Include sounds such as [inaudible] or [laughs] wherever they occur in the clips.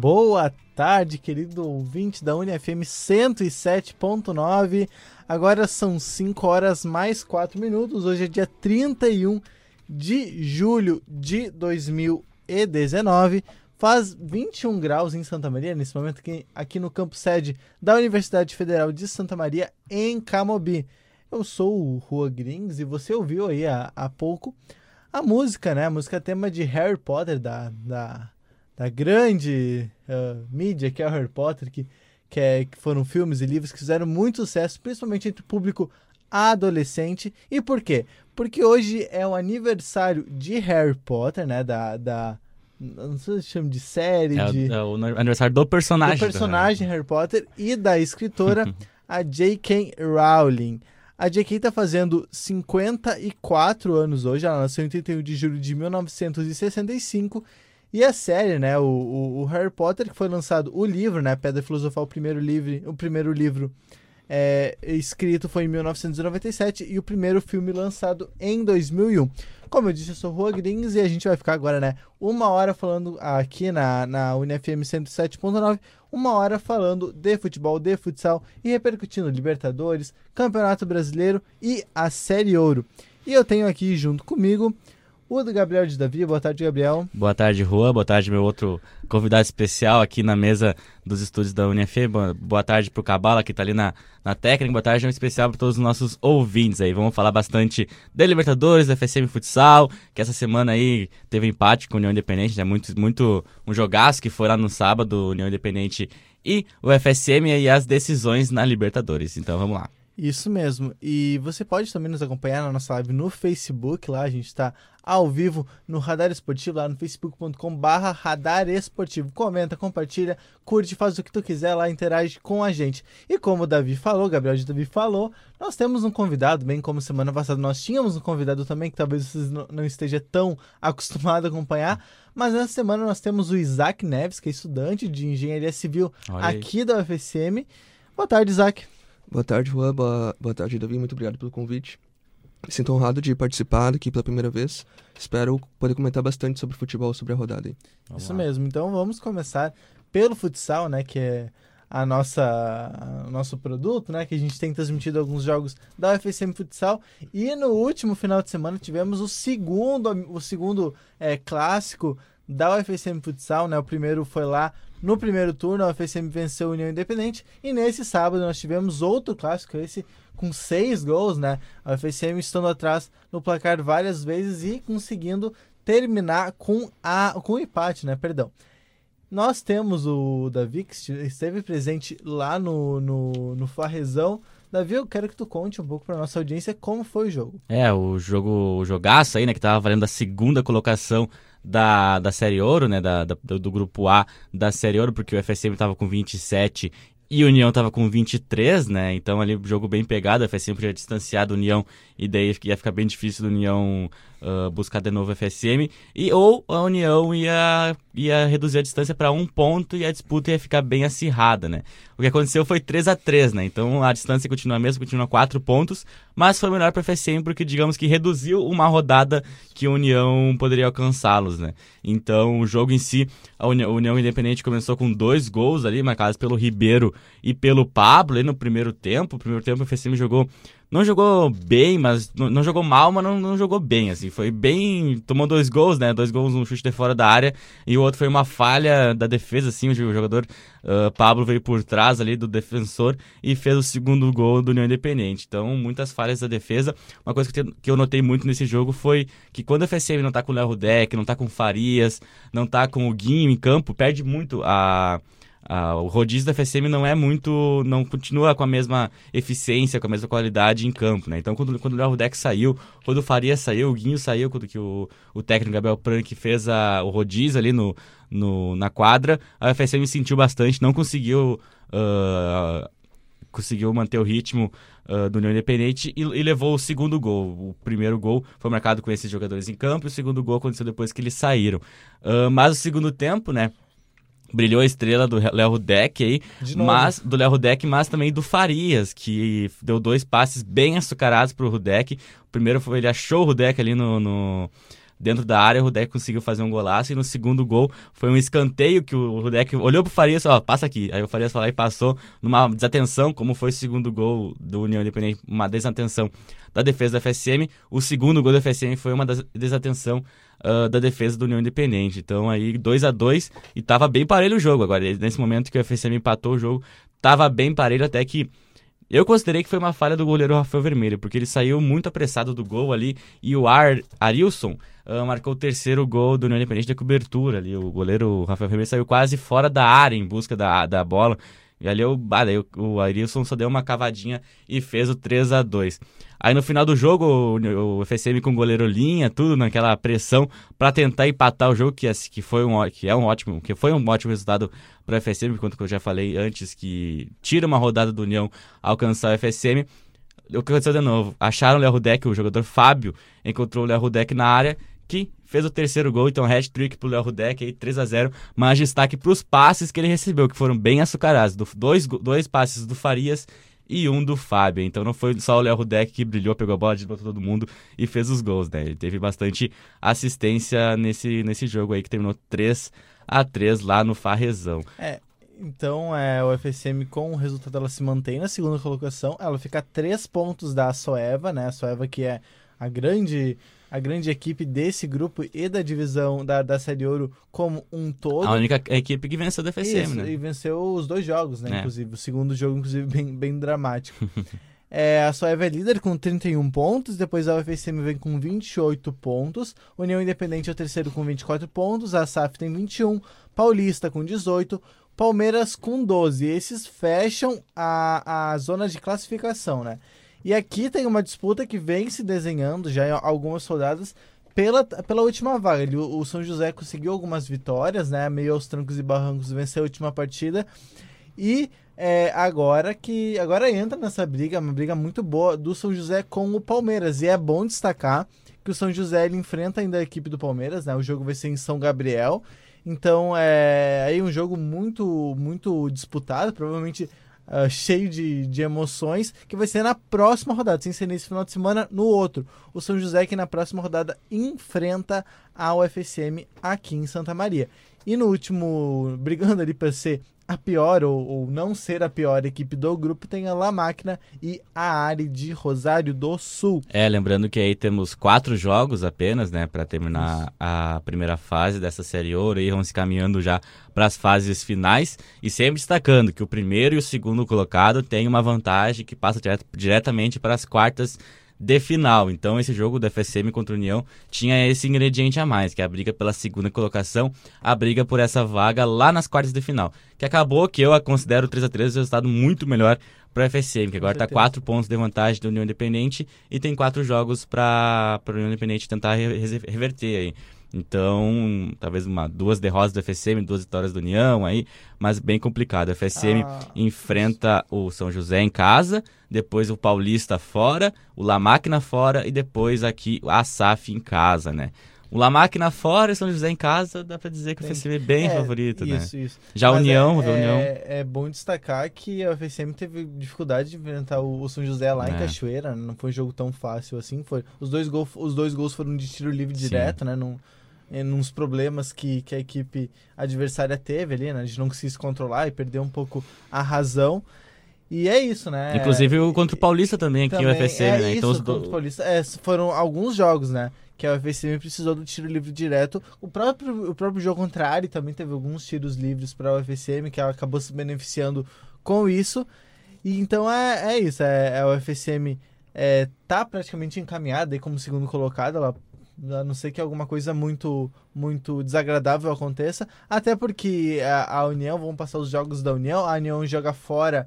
Boa tarde, querido ouvinte da UniFM 107.9. Agora são 5 horas mais 4 minutos. Hoje é dia 31 de julho de 2019. Faz 21 graus em Santa Maria, nesse momento aqui, aqui no campo sede da Universidade Federal de Santa Maria, em Camobi. Eu sou o Rua Grings e você ouviu aí há, há pouco a música, né? A música tema de Harry Potter, da, da, da grande uh, mídia que é o Harry Potter, que, que, é, que foram filmes e livros que fizeram muito sucesso, principalmente entre o público adolescente. E por quê? Porque hoje é o aniversário de Harry Potter, né? Da. da não sei se chama de série, é, de... É o aniversário do personagem. Do personagem Harry Potter e da escritora, [laughs] a J.K. Rowling. A J.K. está fazendo 54 anos hoje, ela nasceu em 31 de julho de 1965. E a série, né, o, o, o, Harry Potter, que foi lançado, o livro, né, Pedra Filosofal, o primeiro livro, o primeiro livro é, escrito foi em 1997 e o primeiro filme lançado em 2001. Como eu disse, eu sou Rua Grings e a gente vai ficar agora, né, uma hora falando aqui na, na UniFM 107.9, uma hora falando de futebol, de futsal e repercutindo Libertadores, Campeonato Brasileiro e a Série Ouro. E eu tenho aqui junto comigo o do Gabriel de Davi. Boa tarde, Gabriel. Boa tarde, Rua. Boa tarde, meu outro convidado especial aqui na mesa dos estúdios da UNF. Boa tarde para o Cabala, que está ali na, na técnica. Boa tarde, um especial para todos os nossos ouvintes aí. Vamos falar bastante da Libertadores, da FSM Futsal, que essa semana aí teve empate com a União Independente, né? Muito, muito um jogaço que foi lá no sábado, União Independente e o FSM e as decisões na Libertadores. Então vamos lá. Isso mesmo. E você pode também nos acompanhar na nossa live no Facebook. Lá a gente está ao vivo no Radar Esportivo, lá no facebook.com/barra Radar Esportivo. Comenta, compartilha, curte, faz o que tu quiser lá, interage com a gente. E como o Davi falou, Gabriel de Davi falou, nós temos um convidado, bem como semana passada nós tínhamos um convidado também, que talvez vocês não esteja tão acostumado a acompanhar. Mas nessa semana nós temos o Isaac Neves, que é estudante de engenharia civil aqui da UFSM. Boa tarde, Isaac. Boa tarde, Juan. Boa, boa tarde, Davi. Muito obrigado pelo convite. Me sinto honrado de participar aqui pela primeira vez. Espero poder comentar bastante sobre futebol, sobre a rodada. Vamos Isso lá. mesmo. Então vamos começar pelo futsal, né? Que é a nossa o nosso produto, né? Que a gente tem transmitido alguns jogos da UFSM Futsal. E no último final de semana tivemos o segundo, o segundo é, clássico da UFSM Futsal, né? O primeiro foi lá no primeiro turno, a UFSM venceu a União Independente. E nesse sábado nós tivemos outro clássico, esse com seis gols, né? A UFSM estando atrás no placar várias vezes e conseguindo terminar com a com o empate, né? Perdão. Nós temos o Davi que esteve presente lá no, no, no Farrezão. Davi, eu quero que tu conte um pouco para nossa audiência como foi o jogo. É, o jogo, o jogaço aí, né, que tava valendo a segunda colocação da, da Série Ouro, né, da, da, do grupo A da Série Ouro, porque o FSM estava com 27 e o União estava com 23, né? Então ali jogo bem pegado, o FSM podia distanciar do União e daí ia ficar bem difícil do União uh, buscar de novo o FSM. E, ou a União ia, ia reduzir a distância para um ponto e a disputa ia ficar bem acirrada, né? O que aconteceu foi 3 a 3 né? Então a distância continua a mesma, continua 4 pontos, mas foi melhor para o FSM porque, digamos que reduziu uma rodada que a União poderia alcançá-los, né? Então o jogo em si, a União, a União Independente começou com dois gols ali, marcados pelo Ribeiro e pelo Pablo no primeiro tempo. O primeiro tempo o FSM jogou não jogou bem, mas não, não jogou mal, mas não, não, jogou bem, assim, foi bem, tomou dois gols, né, dois gols, um chute de fora da área, e o outro foi uma falha da defesa, assim, o jogador uh, Pablo veio por trás ali do defensor e fez o segundo gol do União Independente, então muitas falhas da defesa, uma coisa que, que eu notei muito nesse jogo foi que quando a FSM não tá com o Léo Rudek, não tá com Farias, não tá com o Guinho em campo, perde muito a ah, o rodízio da FSM não é muito. não continua com a mesma eficiência, com a mesma qualidade em campo, né? Então, quando, quando o Léo Rudek saiu, quando o Faria saiu, o Guinho saiu, quando que o, o técnico Gabriel Prank fez a, o rodízio ali no, no, na quadra, a FSM sentiu bastante, não conseguiu. Uh, conseguiu manter o ritmo uh, do União Independente e, e, levou o segundo gol. O primeiro gol foi marcado com esses jogadores em campo e o segundo gol aconteceu depois que eles saíram. Uh, mas o segundo tempo, né? Brilhou a estrela do Léo Rudek aí, mas do Léo Rudek, mas também do Farias, que deu dois passes bem açucarados pro Rudek. O primeiro foi ele achou o Rudek ali no, no dentro da área, o Rudek conseguiu fazer um golaço. E no segundo gol foi um escanteio que o Rudek olhou pro Farias e falou: passa aqui. Aí o Farias falou e passou numa desatenção, como foi o segundo gol do União Independente, uma desatenção da defesa do FSM. O segundo gol do FSM foi uma desatenção uh, da defesa do União Independente. Então aí 2 a 2 e tava bem parelho o jogo. Agora, nesse momento que o FSM empatou o jogo, tava bem parelho até que eu considerei que foi uma falha do goleiro Rafael Vermelho, porque ele saiu muito apressado do gol ali e o Ar Arilson uh, marcou o terceiro gol do União Independente da cobertura ali. O goleiro Rafael Vermelho saiu quase fora da área em busca da, da bola. E ali, eu, ah, o, o Arilson só deu uma cavadinha e fez o 3 a 2 Aí no final do jogo, o, o FSM com goleiro linha, tudo naquela pressão para tentar empatar o jogo, que, é, que, foi um, que é um ótimo, que foi um ótimo resultado para o FSM, enquanto eu já falei antes que tira uma rodada do União alcançar o FSM. O que aconteceu de novo? Acharam o Léo Rudek, o jogador Fábio, encontrou o Léo Rudek na área, que fez o terceiro gol, então hat-trick pro Léo Rudek aí, 3 a 0 mas destaque para os passes que ele recebeu, que foram bem açucarados, do, dois, dois passes do Farias e um do Fábio. Então não foi só o Léo Rudek que brilhou, pegou a bola, desbotou todo mundo e fez os gols, né? Ele teve bastante assistência nesse, nesse jogo aí que terminou 3 a 3 lá no Farrezão. É, então é, o FSM com o resultado ela se mantém na segunda colocação, ela fica a 3 pontos da Soeva, né? A Soeva que é a grande a grande equipe desse grupo e da divisão da, da Série Ouro como um todo. A única equipe que venceu do FSM, Isso, né? E venceu os dois jogos, né? É. Inclusive. O segundo jogo, inclusive, bem, bem dramático. [laughs] é, a Soeva é líder com 31 pontos, depois a UFSM vem com 28 pontos, União Independente é o terceiro com 24 pontos, a SAF tem 21, Paulista com 18, Palmeiras com 12. Esses fecham a, a zona de classificação, né? E aqui tem uma disputa que vem se desenhando já em algumas rodadas pela, pela última vaga. Ele, o São José conseguiu algumas vitórias, né? Meio aos trancos e barrancos, venceu a última partida. E é, agora que agora entra nessa briga, uma briga muito boa do São José com o Palmeiras. E é bom destacar que o São José ele enfrenta ainda a equipe do Palmeiras, né? O jogo vai ser em São Gabriel. Então é aí um jogo muito muito disputado, provavelmente uh, cheio de, de emoções, que vai ser na próxima rodada, sem ser nesse final de semana, no outro. O São José que na próxima rodada enfrenta a UFSM aqui em Santa Maria. E no último, brigando ali para ser a pior ou, ou, não ser a pior equipe do grupo tem a La Máquina e a Ari de Rosário do Sul. É, lembrando que aí temos quatro jogos apenas, né, para terminar Isso. a primeira fase dessa série ouro e vamos caminhando já para as fases finais e sempre destacando que o primeiro e o segundo colocado têm uma vantagem que passa diret diretamente para as quartas de final. Então esse jogo do FSM contra o União tinha esse ingrediente a mais, que é a briga pela segunda colocação, a briga por essa vaga lá nas quartas de final. Que acabou que eu considero 3 a 3 um resultado muito melhor para o FSM, que agora está 4 pontos de vantagem da União Independente e tem quatro jogos para a União Independente tentar reverter aí. Então, talvez uma, duas derrotas do FSM, duas vitórias do União aí, mas bem complicado. O FSM ah, enfrenta isso. o São José em casa, depois o Paulista fora, o La Máquina fora e depois aqui a SAF em casa, né? O La Máquina fora e São José em casa, dá pra dizer que bem, o FSM é bem é, favorito, isso, né? Isso. Já a União, é, a União... É, é, bom destacar que a FSM teve dificuldade de enfrentar o, São José lá em é. Cachoeira, não foi um jogo tão fácil assim, foi... Os dois, gol, os dois gols foram de tiro livre Sim. direto, né? Não em uns problemas que, que a equipe adversária teve ali, né? A gente não conseguiu se controlar e perdeu um pouco a razão. E é isso, né? Inclusive o contra o Paulista também, aqui também, o UFSM, é né? Então, isso, então, contra o Paulista, é, foram alguns jogos, né? Que a UFSM precisou do tiro livre direto. O próprio, o próprio jogo contra a Ari também teve alguns tiros livres para a UFSM, que ela acabou se beneficiando com isso. E então é, é isso, é, a UFSM é, tá praticamente encaminhada aí como segundo colocado, ela a não ser que alguma coisa muito muito desagradável aconteça, até porque a, a União, vão passar os jogos da União, a União joga fora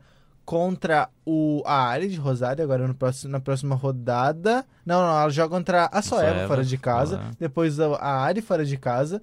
contra o, a área de Rosário agora no próximo, na próxima rodada. Não, não, ela joga contra a Soeva fora de casa, ah. depois a, a área fora de casa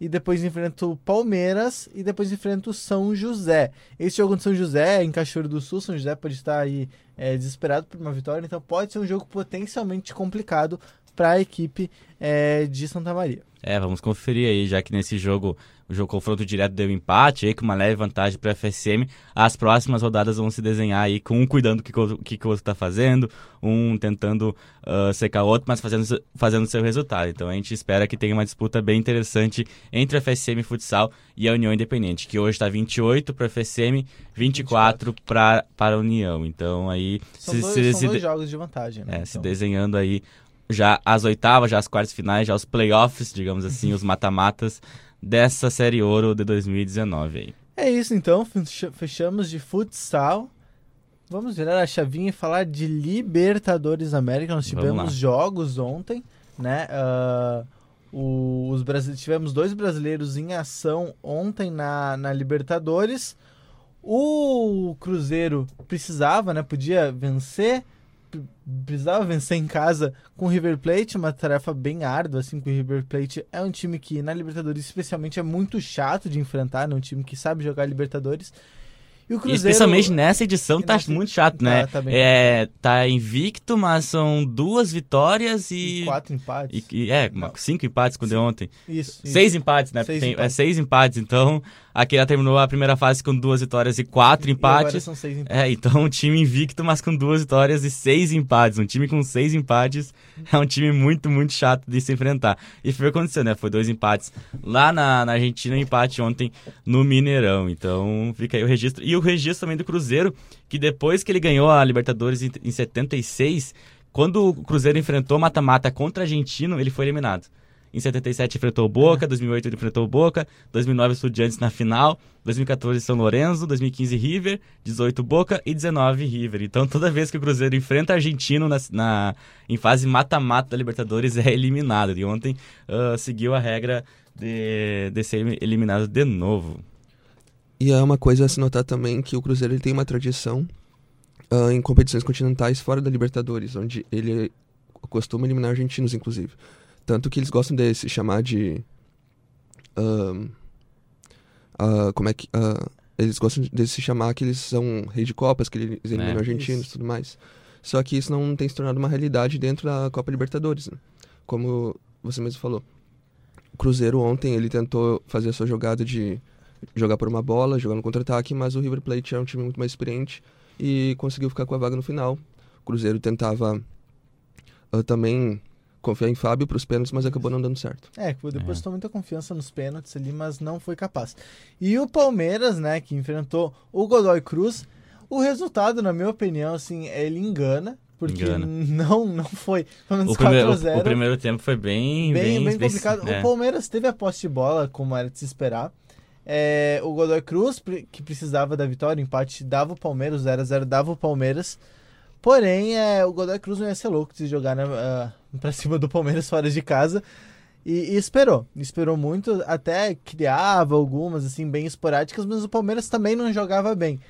e depois enfrenta o Palmeiras e depois enfrenta o São José. Esse jogo de São José é em Cachoeiro do Sul, São José pode estar aí é, desesperado por uma vitória, então pode ser um jogo potencialmente complicado para a equipe é, de Santa Maria. É, vamos conferir aí, já que nesse jogo, o jogo confronto direto deu empate, aí com uma leve vantagem para a FSM, as próximas rodadas vão se desenhar aí com um cuidando do que, que, que o outro está fazendo, um tentando uh, secar o outro, mas fazendo, fazendo seu resultado. Então a gente espera que tenha uma disputa bem interessante entre a FSM Futsal e a União Independente, que hoje está 28 para a FSM, 24 para a União. Então aí... São, se, dois, se, são se, dois jogos de vantagem, né? É, então. se desenhando aí já as oitavas, já as quartas finais, já os playoffs, digamos assim, os mata-matas dessa série Ouro de 2019 aí. É isso então, fechamos de futsal. Vamos virar a chavinha e falar de Libertadores América. Nós tivemos jogos ontem, né? Uh, os tivemos dois brasileiros em ação ontem na, na Libertadores. O Cruzeiro precisava, né? Podia vencer, precisava vencer em casa com o River Plate, uma tarefa bem árdua, assim, que o River Plate é um time que na Libertadores especialmente é muito chato de enfrentar, né? um time que sabe jogar Libertadores. E o Cruzeiro... especialmente nessa edição tá nessa... muito chato, né? Tá, tá, é, tá invicto, mas são duas vitórias e... e quatro empates. E, é, cinco empates quando deu ontem. Isso, isso. Seis empates, né? Seis Tem, empates. É seis empates, então... Aqui ela terminou a primeira fase com duas vitórias e quatro empates. E agora são seis empates. É, então um time invicto, mas com duas vitórias e seis empates. Um time com seis empates [laughs] é um time muito, muito chato de se enfrentar. E foi o que aconteceu, né? Foi dois empates lá na, na Argentina um empate ontem no Mineirão. Então fica aí o registro. E o registro também do Cruzeiro, que depois que ele ganhou a Libertadores em, em 76, quando o Cruzeiro enfrentou mata-mata contra o Argentino, ele foi eliminado. Em 77 enfrentou o Boca, 2008 ele enfrentou o Boca, 2009 Estudiantes na final, 2014 São Lourenço, 2015 River, 18 Boca e 19 River. Então toda vez que o Cruzeiro enfrenta argentino na, na em fase mata-mata da Libertadores é eliminado. E ontem uh, seguiu a regra de, de ser eliminado de novo. E é uma coisa a se notar também que o Cruzeiro tem uma tradição uh, em competições continentais fora da Libertadores, onde ele costuma eliminar argentinos, inclusive. Tanto que eles gostam de se chamar de. Uh, uh, como é que. Uh, eles gostam de se chamar que eles são rei de Copas, que eles eliminam é, argentinos e tudo mais. Só que isso não tem se tornado uma realidade dentro da Copa Libertadores. Né? Como você mesmo falou. O Cruzeiro ontem ele tentou fazer a sua jogada de jogar por uma bola, jogar no contra-ataque, mas o River Plate é um time muito mais experiente e conseguiu ficar com a vaga no final. O Cruzeiro tentava uh, também confiar em Fábio para os pênaltis, mas acabou não dando certo. É, depositou é. muita confiança nos pênaltis ali, mas não foi capaz. E o Palmeiras, né, que enfrentou o Godoy Cruz, o resultado, na minha opinião, assim, ele engana, porque engana. não não foi pelo menos o, primeiro, o, o, primeiro tempo foi bem bem, bem, bem complicado. Bem, é. O Palmeiras teve a posse de bola, como era de se esperar. É, o Godoy Cruz, que precisava da vitória, o empate dava o Palmeiras, 0 a 0 dava o Palmeiras. Porém, é, o Godoy Cruz não ia ser louco de jogar né, uh, pra [laughs] cima do Palmeiras fora de casa. E, e, esperou, esperou muito, até criava algumas, assim, bem esporádicas, mas o Palmeiras também não jogava bem.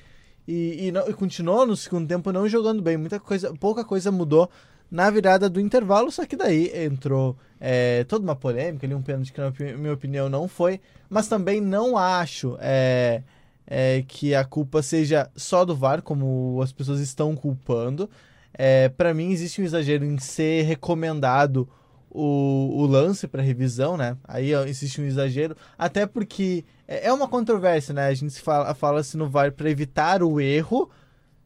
E, e, não, e continuou no segundo tempo não jogando bem. Muita coisa, pouca coisa mudou na virada do intervalo, só que daí entrou é, toda uma polêmica ali, um pênalti que, na minha opinião, não foi. Mas também não acho. É, é, que a culpa seja só do VAR, como as pessoas estão culpando. É, para mim, existe um exagero em ser recomendado o, o lance para revisão, né? Aí ó, existe um exagero, até porque é, é uma controvérsia, né? A gente fala, fala-se no VAR para evitar o erro.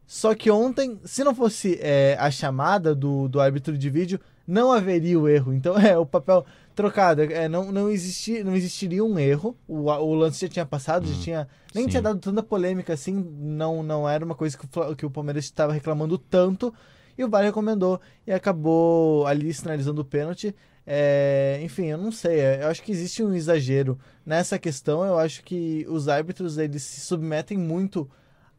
Só que ontem, se não fosse é, a chamada do, do árbitro de vídeo, não haveria o erro. Então, [laughs] é o papel trocado. É, não, não, existi, não existiria um erro. O, o lance já tinha passado, já hum, tinha. Nem sim. tinha dado tanta polêmica assim. Não, não era uma coisa que o, que o Palmeiras estava reclamando tanto. E o VAR recomendou e acabou ali sinalizando o pênalti. É, enfim, eu não sei. É, eu acho que existe um exagero nessa questão. Eu acho que os árbitros eles se submetem muito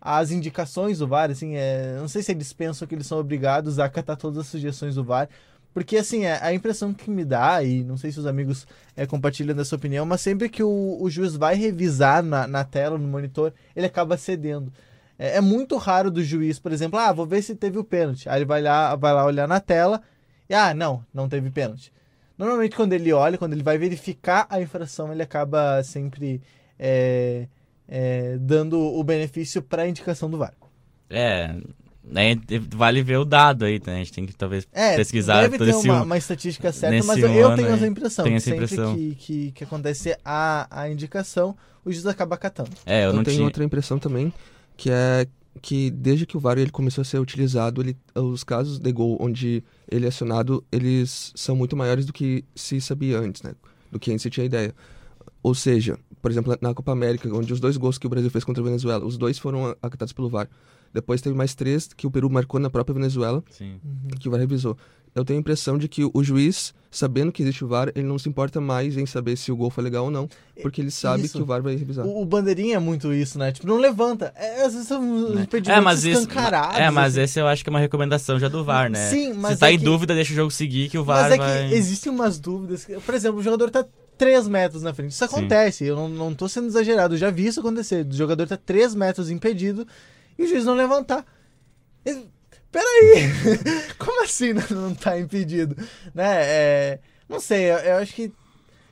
às indicações do VAR. Assim, é, não sei se eles pensam que eles são obrigados a acatar todas as sugestões do VAR. Porque, assim, é, a impressão que me dá, e não sei se os amigos é, compartilham dessa opinião, mas sempre que o, o juiz vai revisar na, na tela, no monitor, ele acaba cedendo. É, é, muito raro do juiz, por exemplo, ah, vou ver se teve o pênalti. Aí ele vai lá, vai lá olhar na tela e, ah, não, não teve pênalti. Normalmente, quando ele olha, quando ele vai verificar a infração, ele acaba sempre é, é dando o benefício para a indicação do VAR. É, né, vale ver o dado aí, né? A gente tem que talvez É, pesquisar deve ter esse uma, um- uma estatística certa, mas eu, eu tenho aí, essa impressão. que essa sempre impressão. Que, que, que acontece a, a indicação, o juiz acaba catando. É, eu, Eu, não tenho tinha. outra impressão também, que é que desde que o VAR ele começou a ser utilizado, ele, os casos de gol onde ele é acionado, eles são muito maiores do que se sabia antes, né? Do que antes se tinha ideia. Ou seja, por exemplo, na Copa América, onde os dois gols que o Brasil fez contra a Venezuela, os dois foram acatados pelo VAR. Depois teve mais três que o Peru marcou na própria Venezuela, Sim. que o VAR revisou. Eu tenho a impressão de que o juiz, sabendo que existe o VAR, ele não se importa mais em saber se o gol foi legal ou não, porque ele sabe Isso. que o VAR vai revisar. O, o bandeirinha é muito isso, né? Tipo, não levanta. É, às vezes são É, impedimentos mas isso. É, mas assim. esse eu acho que é uma recomendação já do VAR, né? Sim, mas Se tá é em que- dúvida, deixa o jogo seguir que o VAR Mas é vai. que existem umas dúvidas. Por exemplo, o jogador tá 3 metros na frente. Isso acontece, eu não, não tô sendo exagerado. Eu já vi isso acontecer. O jogador tá 3 metros impedido e o juiz não levantar. Ele- Peraí! [laughs] Como assim não, tá impedido? Né? É, não sei, eu, eu acho que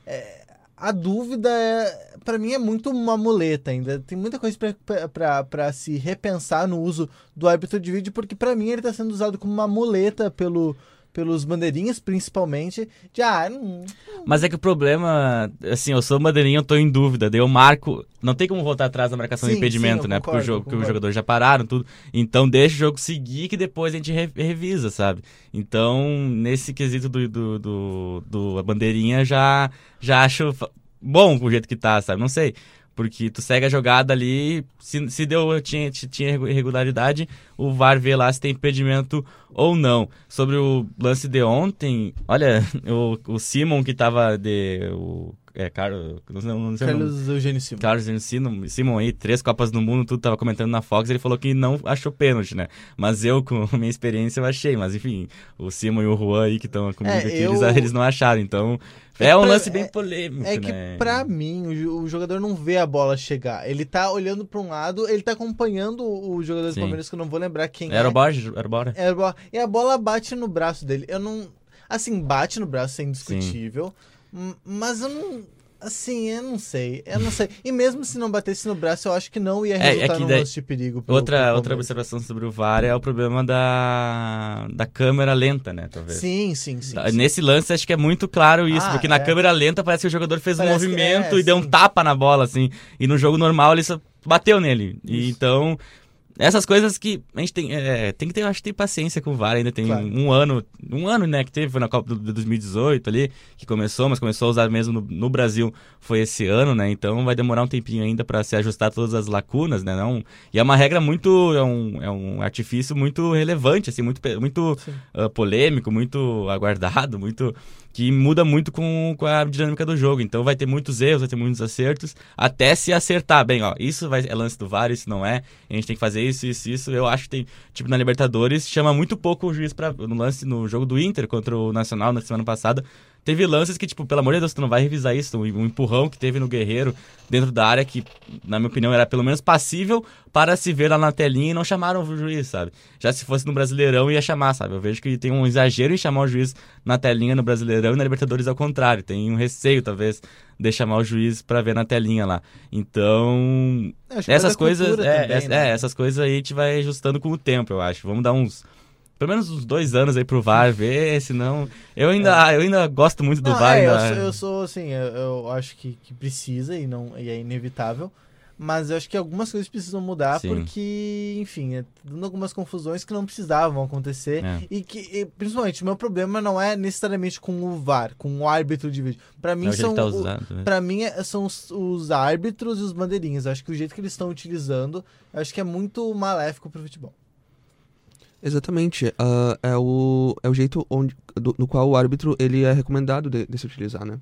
é, a dúvida, é, para mim, é muito uma muleta ainda. Tem muita coisa pra se repensar no uso do árbitro de vídeo, porque pra mim ele tá sendo usado como uma muleta pelo, pelos bandeirinhas, principalmente, de ah, não, Mas é que o problema, assim, eu sou bandeirinha, eu tô em dúvida. Daí eu marco. Não tem como voltar atrás da marcação Sim, do impedimento, sim, né? porque o concordo, jogo, porque os concordo. jogadores já pararam, tudo. Então deixa o jogo seguir que depois a gente re- revisa, sabe? Então, nesse quesito do, do, do, do- bandeirinha, já, já acho bom o jeito que tá, sabe? Não sei. Porque tu segue a jogada ali, se, se deu, tinha, tinha irregularidade, o VAR vê lá se tem impedimento ou não. Sobre o lance de ontem, olha, [laughs] o, o Simon que tava de. O, é, Carlos. Não, não. Carlos Eugênio Silva. Carlos Simon, Simon aí, três Copas do Mundo, tudo tava comentando na Fox, ele falou que não achou pênalti, né? Mas eu, com [laughs] minha experiência, eu achei. Mas enfim, o Simon e o Juan aí que estão comigo É, aqui, eu- eles, [laughs] eles não acharam. Então, É é, um lance bem é- polêmico, É que né? pra mim, o, o jogador não vê a bola chegar. Ele tá olhando pra um lado, ele tá acompanhando o jogador do Sim. Palmeiras, que eu não vou lembrar quem Era é. o Borges? Era o Bora? É, a bola- E a bola bate no braço dele. Eu não. Assim, bate no braço, é indiscutível. M- Mas eu não. Assim, eu não sei. Eu não sei. E mesmo se não batesse no braço, eu acho que não ia É, é resultar que num daí- lance de perigo. pro- Outra, pro outra observação sobre o VAR é o problema da, da câmera lenta, né? Talvez. Sim, sim, sim. Sim. Nesse lance, acho que é muito claro isso, Ah, porque na é. câmera lenta parece que o jogador fez um Parece que movimento é, e deu um tapa na bola, assim. E no jogo normal ele só bateu nele. E então, essas coisas que a gente tem, é, tem que ter, acho que tem paciência com o VAR, ainda tem Claro. um ano, um ano, né, que teve, foi na Copa de 2018 ali, que começou, mas começou a usar mesmo no, no Brasil, foi esse ano, né, então vai demorar um tempinho ainda para se ajustar todas as lacunas, né, não, e é uma regra muito, é um, é um artifício muito relevante, assim, muito, muito ah, polêmico, muito aguardado, muito que muda muito com, com a dinâmica do jogo. Então vai ter muitos erros, vai ter muitos acertos, até se acertar. Bem, ó, isso vai, é lance do VAR, isso não é. A gente tem que fazer isso, isso, isso. Eu acho que tem, tipo, na Libertadores, chama muito pouco o juiz para no lance no jogo do Inter contra o Nacional na semana passada. Teve lances que, tipo, pelo amor de Deus, tu não vai revisar isso. Um empurrão que teve no Guerreiro dentro da área, que, na minha opinião, era pelo menos passível para se ver lá na telinha e não chamaram o juiz, sabe? Já se fosse no Brasileirão, ia chamar, sabe? Eu vejo que tem um exagero em chamar o juiz na telinha no Brasileirão e na Libertadores ao contrário. Tem um receio, talvez, de chamar o juiz para ver na telinha lá. Então, essas coisas, é, também, essa- né? é, essas coisas aí a gente vai ajustando com o tempo, eu acho. Vamos dar uns pelo menos uns dois anos aí pro VAR ver, senão eu ainda, eu ainda gosto muito do Não, VAR. é, eu, sou, eu sou, assim, eu, eu acho que, que precisa e, não, e é inevitável. Mas eu acho que algumas coisas precisam mudar Sim. porque, enfim, é dando algumas confusões que não precisavam acontecer. É. E que, e, principalmente, o meu problema não é necessariamente com o VAR, com o árbitro de vídeo. Pra mim, É são, tá o- né? pra mim é- são os, os árbitros e os bandeirinhas. Eu acho que o jeito que eles estão utilizando, eu acho que é muito maléfico pro futebol. Exatamente. ah, é, o, é o jeito onde, do- no qual o árbitro ele é recomendado de, de se utilizar, né?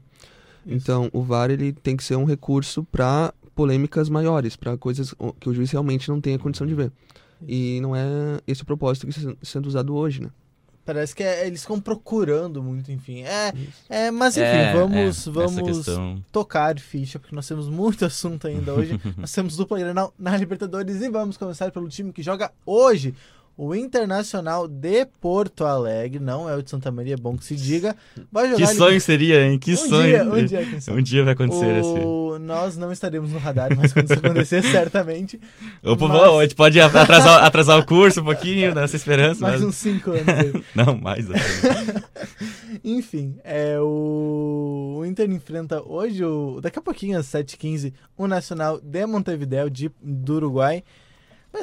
Isso. Então, o VAR ele tem que ser um recurso para polêmicas maiores, para coisas que o juiz realmente não tem a condição de ver. E não é esse o propósito que está sendo usado hoje, né? Parece que é- eles ficam procurando muito, enfim. É, é mas enfim, É, vamos, é, vamos tocar ficha, porque nós temos muito [laughs] assunto ainda hoje. [laughs] nós temos dupla Grenal na Libertadores e vamos começar pelo time que joga hoje. O Internacional de Porto Alegre, não é o de Santa Maria, é bom que se diga, vai jogar... Que sonho seria, hein? Que um sonho. Dia, um dia. Um dia vai acontecer assim. o... Nós não estaremos no radar, mas quando isso acontecer, [laughs] certamente. Opa, Mas- bom, a gente pode atrasar, atrasar o curso um pouquinho, nessa esperança. Mais mas- uns 5 anos. [laughs] Não, mais. assim. [laughs] Enfim, é o... o Inter enfrenta hoje, o... daqui a pouquinho, às 7h15, o Nacional de Montevideo, de... do Uruguai.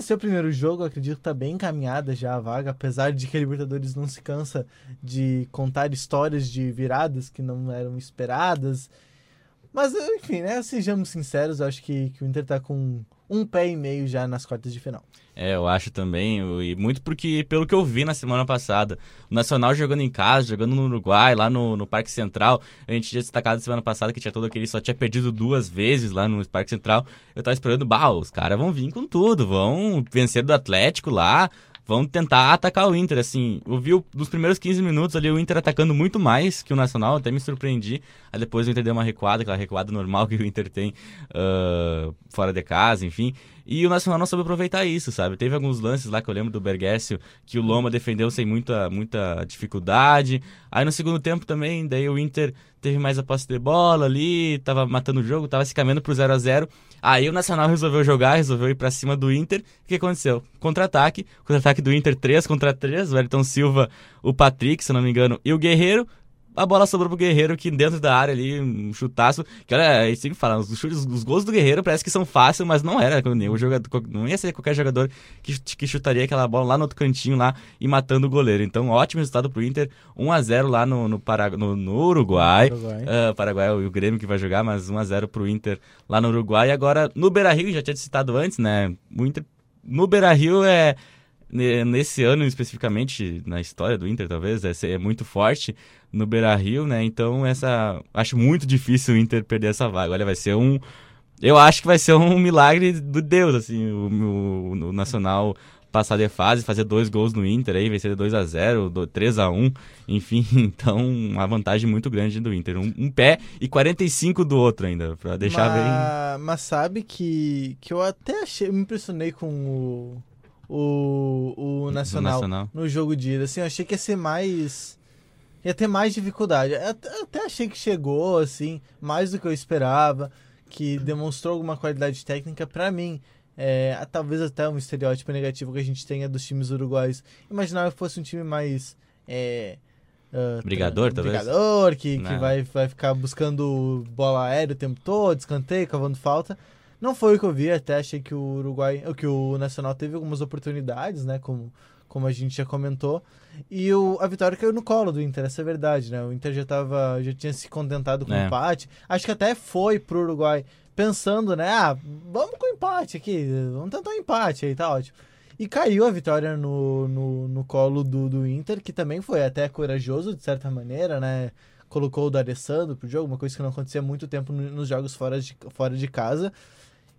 Ser o primeiro jogo, acredito que tá bem encaminhada já a vaga, apesar de que a Libertadores não se cansa de contar histórias de viradas que não eram esperadas. Mas, enfim, né, sejamos sinceros, acho que, que o Inter tá com um pé e meio já nas quartas de final. É, eu acho também, e muito porque, pelo que eu vi na semana passada, o Nacional jogando em casa, jogando no Uruguai, lá no, no Parque Central, a gente tinha destacado semana passada que tinha todo aquele, só tinha perdido duas vezes lá no Parque Central, eu tava esperando, bah, os caras vão vir com tudo, vão vencer do Atlético lá, vão tentar atacar o Inter, assim, eu vi nos primeiros 15 minutos ali o Inter atacando muito mais que o Nacional, até me surpreendi, aí depois o Inter deu uma recuada, aquela recuada normal [laughs] que o Inter tem ah, fora de casa, enfim, e o Nacional não soube aproveitar isso, sabe? Teve alguns lances lá que eu lembro do Bergessio que o Loma defendeu sem muita, muita dificuldade. Aí no segundo tempo também, daí o Inter teve mais a posse de bola ali, tava matando o jogo, tava se caminhando pro 0 a 0 Aí o Nacional resolveu jogar, resolveu ir pra cima do Inter. O que aconteceu? Contra-ataque. Contra-ataque do Inter 3 contra 3. O Ayrton Silva, o Patrick, se não me engano, e o Guerreiro. A bola sobrou pro Guerreiro que dentro da área ali, um chutaço. Que olha, eu sempre falo, os, chutes, os gols do Guerreiro parece que são fáceis, mas não era. O jogador, não ia ser qualquer jogador que, que chutaria aquela bola lá no outro cantinho lá e matando o goleiro. Então, ótimo resultado pro Inter. 1 a 0 lá no, no, Parag- no, no Uruguai. Uruguai. Ah, Paraguai é o Grêmio que vai jogar, mas 1x0 pro Inter lá no Uruguai. E agora no Beira Rio, já tinha citado antes, né? O Inter no Beira Rio é. Ne- Nesse ano especificamente, na história do Inter, talvez, é, é muito forte no Beira Rio, né? Então, essa. Acho muito difícil o Inter perder essa vaga. Olha, vai ser um. Eu acho que vai ser um milagre do Deus, assim, o, o- o Nacional passar de fase, fazer dois gols no Inter aí, vencer de 2 a 0 do- 3 a 1 enfim, [laughs] então uma vantagem muito grande do Inter. Um, um pé e 45 do outro ainda, pra deixar bem. mas, mas sabe que, que eu até achei, me impressionei com o, o, o Nacional, Nacional. no jogo de ida. Assim, eu achei que ia ser mais. ia ter mais dificuldade. Eu Até, achei que chegou, assim, mais do que eu esperava, que demonstrou alguma qualidade técnica pra mim. É, talvez até um estereótipo negativo que a gente tenha dos times uruguaios. Imaginava que fosse um time mais. É, ah, Brigador, talvez? Brigador, que, que vai, vai ficar buscando bola aérea o tempo todo, escanteio, cavando falta. Não foi o que eu vi, até achei que o Uruguai, que o Nacional teve algumas oportunidades, né, como, como a gente já comentou. E o, a vitória caiu no colo do Inter, essa é a verdade, né? O Inter já tava, já tinha se contentado com o É. empate. Acho que até foi pro Uruguai pensando, né, ah, vamos com o empate aqui, vamos tentar um empate aí, tá ótimo. E caiu a vitória no, no, no colo do, do Inter, que também foi até corajoso, de certa maneira, né? Colocou o D'Alessandro pro jogo, uma coisa que não acontecia há muito tempo no- nos jogos fora de, fora de casa.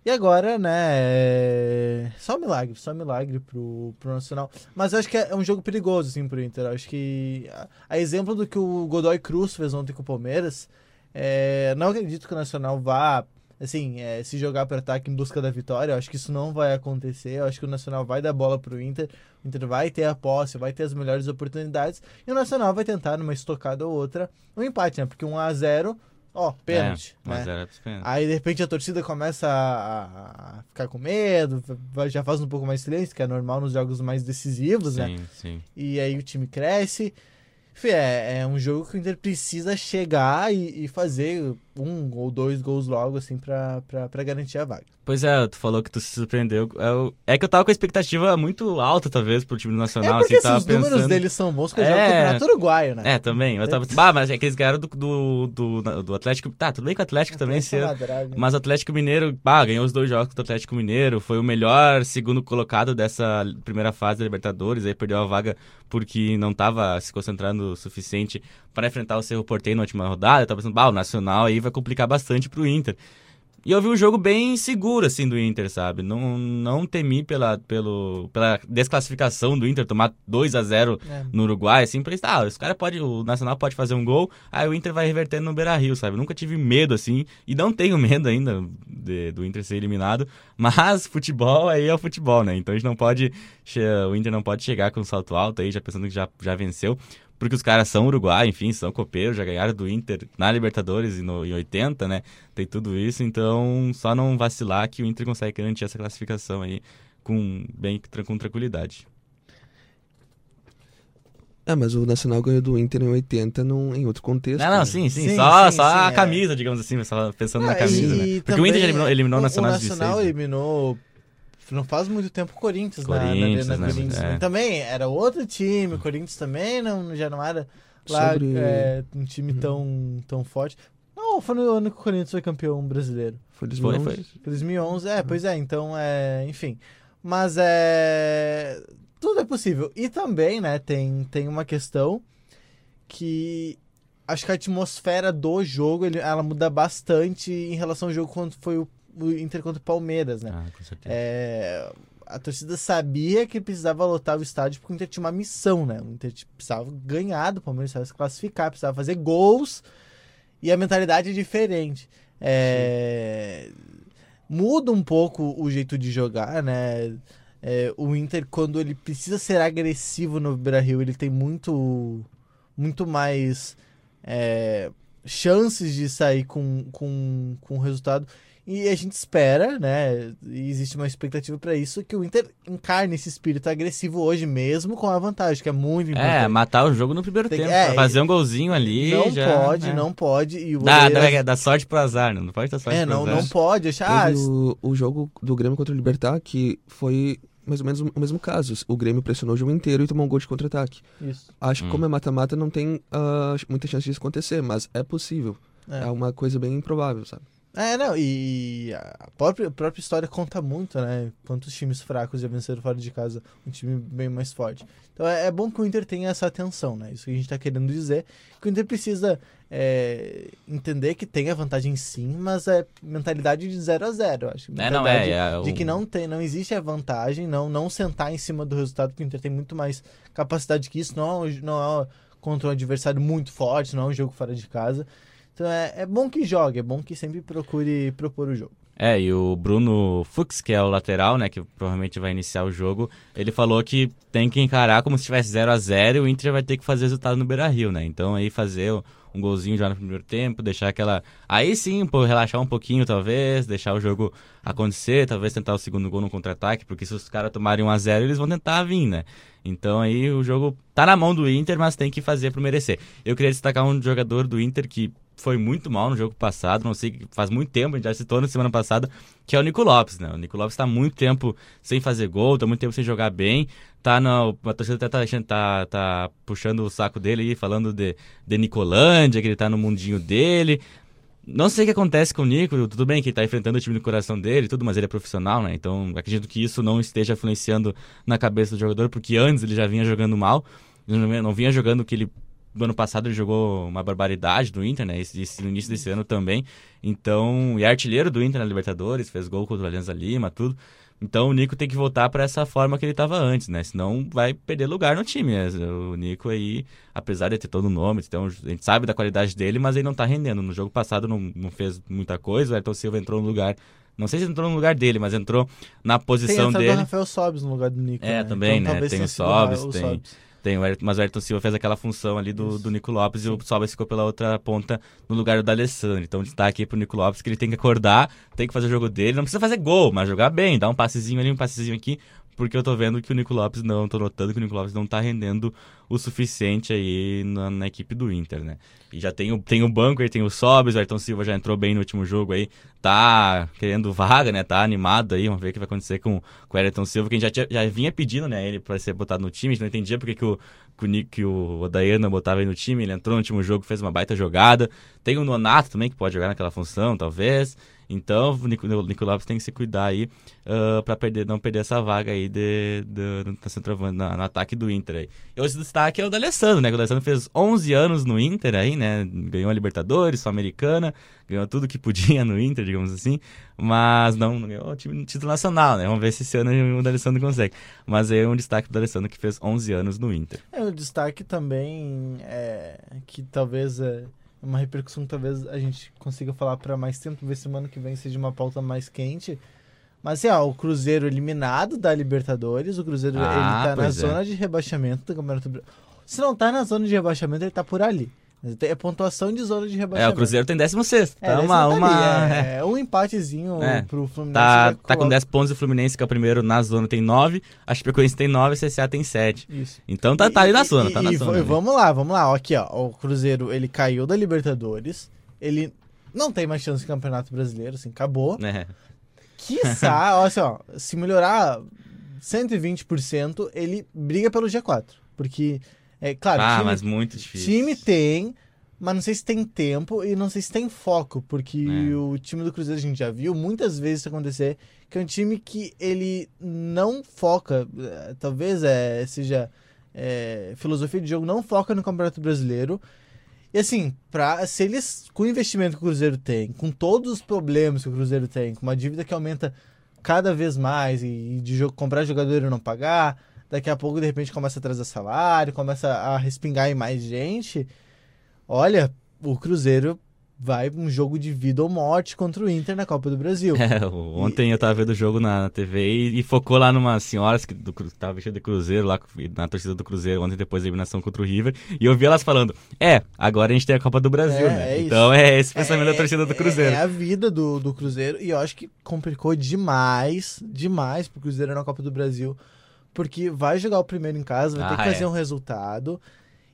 E agora, né, é... só milagre, só milagre pro, pro Nacional. Mas eu acho que é um jogo perigoso, assim, pro Inter. Eu acho que, a, exemplo do que o Godoy Cruz fez ontem com o Palmeiras, é, não acredito que o Nacional vá, assim, é, se jogar para ataque em busca da vitória. Eu acho que isso não vai acontecer. Eu acho que o Nacional vai dar bola pro Inter. O Inter vai ter a posse, vai ter as melhores oportunidades. E o Nacional vai tentar, numa estocada ou outra, um empate, né? Porque um a 0 ó, pênalti. É, né? 1 a 0 é pênalti. Aí de repente a torcida começa a, a ficar com medo, já faz um pouco mais silêncio, que é normal nos jogos mais decisivos, né? Sim, sim. E aí o time cresce. Enfim, é, é um jogo que o Inter precisa chegar e, e fazer um ou dois gols logo, assim, pra, pra, pra garantir a vaga. Pois é, tu falou que tu se surpreendeu. É, o- é que eu tava com a expectativa muito alta, talvez, pro time É Nacional. porque assim, os números pensando... deles são bons, porque É. é o campeonato uruguaio, né? É, também. Eu tava... bah, mas é que eles ganharam do, do, do, do Atlético. Tá, tudo bem que o Atlético também esse ano. Madraga. Mas o Atlético Mineiro, bah, ganhou os dois jogos do Atlético Mineiro, foi o melhor segundo colocado dessa primeira fase da Libertadores, aí perdeu a vaga porque não tava se concentrando o suficiente para enfrentar o Cerro Porteño na última rodada. Eu tava pensando, bah, o Nacional aí vai complicar bastante pro Inter. E eu vi um jogo bem seguro, assim, do Inter, sabe? Não, não temi pela, pelo, pela desclassificação do Inter, tomar 2 a 0 É. no Uruguai, assim, pra ah, os caras pode o Nacional pode fazer um gol, aí o Inter vai revertendo no Beira-Rio, sabe? Nunca tive medo, assim, e não tenho [laughs] medo ainda de- do Inter ser eliminado, mas futebol aí é o futebol, né? Então a gente não pode, o Inter não pode chegar com um salto alto aí, já pensando que já, já venceu, porque os caras são Uruguai, enfim, são copeiros, já ganharam do Inter na Libertadores e no, em 80, né? Tem tudo isso, então só não vacilar que o Inter consegue garantir essa classificação aí com, bem, com tranquilidade. É, mas o Nacional ganhou do Inter em 80 num, em outro contexto. Não, não, né? sim, sim. Sim, só sim, só sim, a é. camisa, digamos assim, só pensando na Ah, camisa, e né? Porque o Inter eliminou, eliminou o Nacional o Nacional 16. né? Não faz muito tempo o Corinthians, na- Corinthians, na, na, né, Corinthians. é. Também era outro time, o Corinthians também não, já não era lá Sobre- é, um time Uhum. tão, tão forte. Não, foi no ano que o Corinthians foi campeão brasileiro. Foi Foi, 2011. foi. 2011, é, pois é, então é, enfim. Mas é. Tudo é possível. E também, né, tem, tem uma questão que acho que a atmosfera do jogo ele- ela muda bastante em relação ao jogo quando foi o, o Inter contra o Palmeiras, né? Ah, com certeza. É, a torcida sabia que precisava lotar o estádio porque o Inter tinha uma missão, né? O Inter precisava ganhar do Palmeiras, precisava se classificar, precisava fazer gols e a mentalidade é diferente. É, muda um pouco o jeito de jogar, né? É, o Inter, quando ele precisa ser agressivo no Beira-Rio, ele tem muito, muito mais é, chances de sair com, com, com resultado. E a gente espera, né? E existe uma expectativa para isso, que o Inter encarne esse espírito agressivo hoje mesmo com a vantagem, que é muito importante. É, matar o jogo no primeiro Tem- tempo. é, fazer um golzinho ali. não já, pode, né? não pode. E o Dá, goleiro- dá, dá sorte pro azar, né? Não pode dar sorte é, pro não, azar. não pode achar. Teve o, o jogo do Grêmio contra o Libertar, que foi mais ou menos o mesmo caso. O Grêmio pressionou o jogo inteiro e tomou um gol de contra-ataque. Isso. Acho que Hum. como é mata-mata, não tem ah, muita chance disso acontecer, mas é possível. É. É. uma coisa bem improvável, sabe? É, não, e a própria, a própria história conta muito, né? Quantos times fracos já venceram fora de casa, um time bem mais forte. Então é, é bom que o Inter tenha essa atenção, né? Isso que a gente tá querendo dizer. Que o Inter precisa é, entender que tem a vantagem sim, mas é mentalidade de 0 a 0 acho. É, não, Mentalidade é, é, De que não, tem, não existe a vantagem, não, não sentar em cima do resultado, porque o Inter tem muito mais capacidade que isso. Não, é não é contra um adversário muito forte, não é um jogo fora de casa. Então é, é bom que jogue, é bom que sempre procure propor o jogo. É, e o Bruno Fux, que é o lateral, né, que provavelmente vai iniciar o jogo, ele falou que tem que encarar como se tivesse 0 a 0 e o Inter vai ter que fazer resultado no Beira-Rio, né? Então aí fazer um golzinho já no primeiro tempo, deixar aquela aí sim, pô, relaxar um pouquinho talvez, deixar o jogo acontecer, talvez tentar o segundo gol no contra-ataque, porque se os caras tomarem 1 a 0, eles vão tentar vir, né? Então aí o jogo tá na mão do Inter, mas tem que fazer pro merecer. Eu queria destacar um jogador do Inter que foi muito mal no jogo passado, não sei, faz muito tempo, a gente já citou na semana passada, que é o Nico Lopes, né? O Nico Lopes tá muito tempo sem fazer gol, tá muito tempo sem jogar bem, tá na. A torcida tá, tá, tá puxando o saco dele aí, falando de, de Nicolândia, que ele tá no mundinho dele. Não sei o que acontece com o Nico, tudo bem que ele tá enfrentando o time do coração dele e tudo, mas ele é profissional, né? Então acredito que isso não esteja influenciando na cabeça do jogador, porque antes ele já vinha jogando mal, não vinha jogando o que ele do ano passado ele jogou uma barbaridade do Inter, né? Esse, esse- no início desse ano também. Então, e é artilheiro do Inter na Libertadores, fez gol contra o Alianza Lima, tudo. Então o Nico tem que voltar para essa forma que ele estava antes, né? Senão vai perder lugar no time. né? O Nico aí, apesar de ter todo o nome, então a gente sabe da qualidade dele, mas ele não tá rendendo. No jogo passado não, não fez muita coisa, o Ayrton Silva entrou no lugar. Não sei se entrou no lugar dele, mas entrou na Tem posição entrado o dele. Rafael Sobis no lugar do Nico. É, né? também, né? talvez Tem o Sobis, tem- Sobis. Tem, mas o Ayrton Silva fez aquela função ali do, do Nico Lopes e o Sobis ficou pela outra ponta no lugar do D'Alessandro. Então destaque aí pro Nico Lopes que ele tem que acordar, tem que fazer o jogo dele, não precisa fazer gol, mas jogar bem, dar um passezinho ali, um passezinho aqui, porque eu tô vendo que o Nico Lopes não, tô notando que o Nico Lopes não tá rendendo o suficiente aí na, na equipe do Inter, né? E já tem o, tem o aí, tem o Sobis, o Ayrton Silva já entrou bem no último jogo aí, tá querendo vaga, né? Tá animado aí, vamos ver o que vai acontecer com, com o Ayrton Silva, que a gente já, já vinha pedindo, né, ele pra ser botado no time, a gente não entendia porque que o, que o, Nick, que o Odair não botava ele no time, ele entrou no último jogo, fez uma baita jogada. Tem o Nonato também, que pode jogar naquela função, talvez. Então o Nico, o Lopes tem que se cuidar aí uh, para perder, não perder essa vaga aí de, de, de, centroavante, no ataque do Inter aí. E outro destaque é o da Alessandro, né? O Alessandro fez 11 anos no Inter aí, né? Ganhou a Libertadores, Sul-Americana, ganhou tudo que podia no Inter, digamos assim, mas não, não ganhou o time título nacional, né? Vamos ver se esse ano o D'Alessandro consegue. Mas é um destaque do D'Alessandro que fez 11 anos no Inter. É um destaque também é, que talvez é uma repercussão que talvez a gente consiga falar para mais tempo, ver semana que vem seja uma pauta mais quente. Mas assim, ó, o Cruzeiro eliminado da Libertadores, o Cruzeiro Ah, ele tá na é. zona de rebaixamento do Campeonato Brasileiro. Se não tá na zona de rebaixamento, ele tá por ali. É pontuação de zona de É, rebaixamento. o Cruzeiro tem 16. É, Tá uma, tá uma, é, [laughs] é um empatezinho É. pro Fluminense. Tá, tá com coloca- 10 pontos o Fluminense, que é o primeiro na zona, tem 9. A Chapecoense tem 9 e a CSA tem 7. Isso. Então tá, tá ali na E- zona, e- tá na e zona. v- ali. Vamos lá, vamos lá. Ó, Aqui, ó. O Cruzeiro, ele caiu da Libertadores. Ele não tem mais chance de campeonato brasileiro, assim, acabou. É. Quiçá, [laughs] ó, assim, ó, se melhorar 120%, ele briga pelo G4. Porque, é claro, ah, time, mas muito difícil. time tem, mas não sei se tem tempo e não sei se tem foco. Porque É. o time do Cruzeiro a gente já viu muitas vezes isso acontecer, que é um time que ele não foca, eh, talvez é, seja é, filosofia de jogo, não foca no Campeonato Brasileiro. E assim, pra, se eles, com o investimento que o Cruzeiro tem, com todos os problemas que o Cruzeiro tem, com uma dívida que aumenta cada vez mais e, e de comprar jogador e não pagar, daqui a pouco de repente começa a trazer salário, começa a respingar em mais gente. Olha, o Cruzeiro vai um jogo de vida ou morte contra o Inter na Copa do Brasil. [laughs] É, ontem eu tava vendo o jogo na TV e, e focou lá numa senhora que do, tava vestida de Cruzeiro, lá na torcida do Cruzeiro, ontem depois da eliminação contra o River. E eu vi elas falando: É, agora a gente tem a Copa do Brasil, É, né? é então é esse pensamento da torcida do É- Cruzeiro. É, a vida do, do Cruzeiro. E eu acho que complicou demais, demais pro Cruzeiro na Copa do Brasil. Porque vai jogar o primeiro em casa, vai ter Ah, que fazer é. um resultado.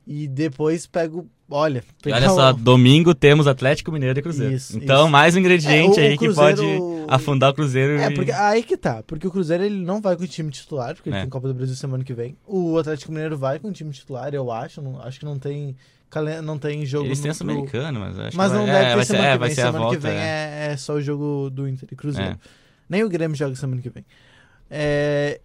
E depois pega o. Olha, olha só, o- domingo temos Atlético Mineiro e Cruzeiro. Isso, então, isso. mais um ingrediente É, o- o aí que Cruzeiro- pode afundar o Cruzeiro. É, e- porque aí que tá. Porque o Cruzeiro ele não vai com o time titular, porque ele É. tem Copa do Brasil semana que vem. O Atlético Mineiro vai com o time titular, eu acho. Não, acho que não tem, não tem jogo. Eles têm no- a Sul-Americana, mas acho Mas que não vai, deve é, ter vai ser, semana é, que vem. ser semana volta. que vem é. é, é só o jogo do Inter e Cruzeiro. É. Nem o Grêmio joga semana que vem. É,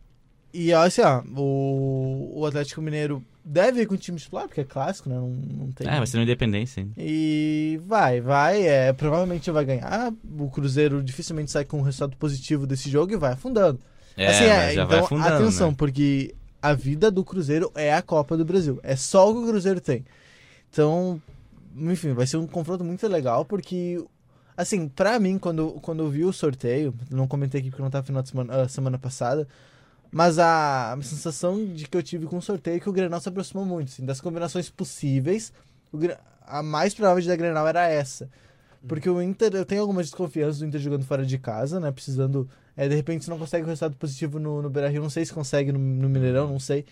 e assim, ó, o, o Atlético Mineiro deve ir com o time titular, porque é clássico, né? Não, não tem. É, vai ser uma independência. hein? E vai, vai, é, provavelmente vai ganhar. O Cruzeiro dificilmente sai com um resultado positivo desse jogo e vai afundando. É, assim, vai então, afundando. atenção, né? porque a vida do Cruzeiro é a Copa do Brasil. É só o que o Cruzeiro tem. Então, enfim, vai ser um confronto muito legal, porque, assim, pra mim, quando, quando eu vi o sorteio, não comentei aqui porque não tava final de semana, ah, semana passada, mas a, a sensação de que eu tive com o sorteio é que o Grenal se aproximou muito, assim, das combinações possíveis, o a mais provável da Grenal era essa. Porque o Inter, eu tenho algumas desconfianças do Inter jogando fora de casa, né? Precisando. é, de repente, se não consegue o resultado positivo no, no Beira Rio, não sei se consegue no, no Mineirão, não sei.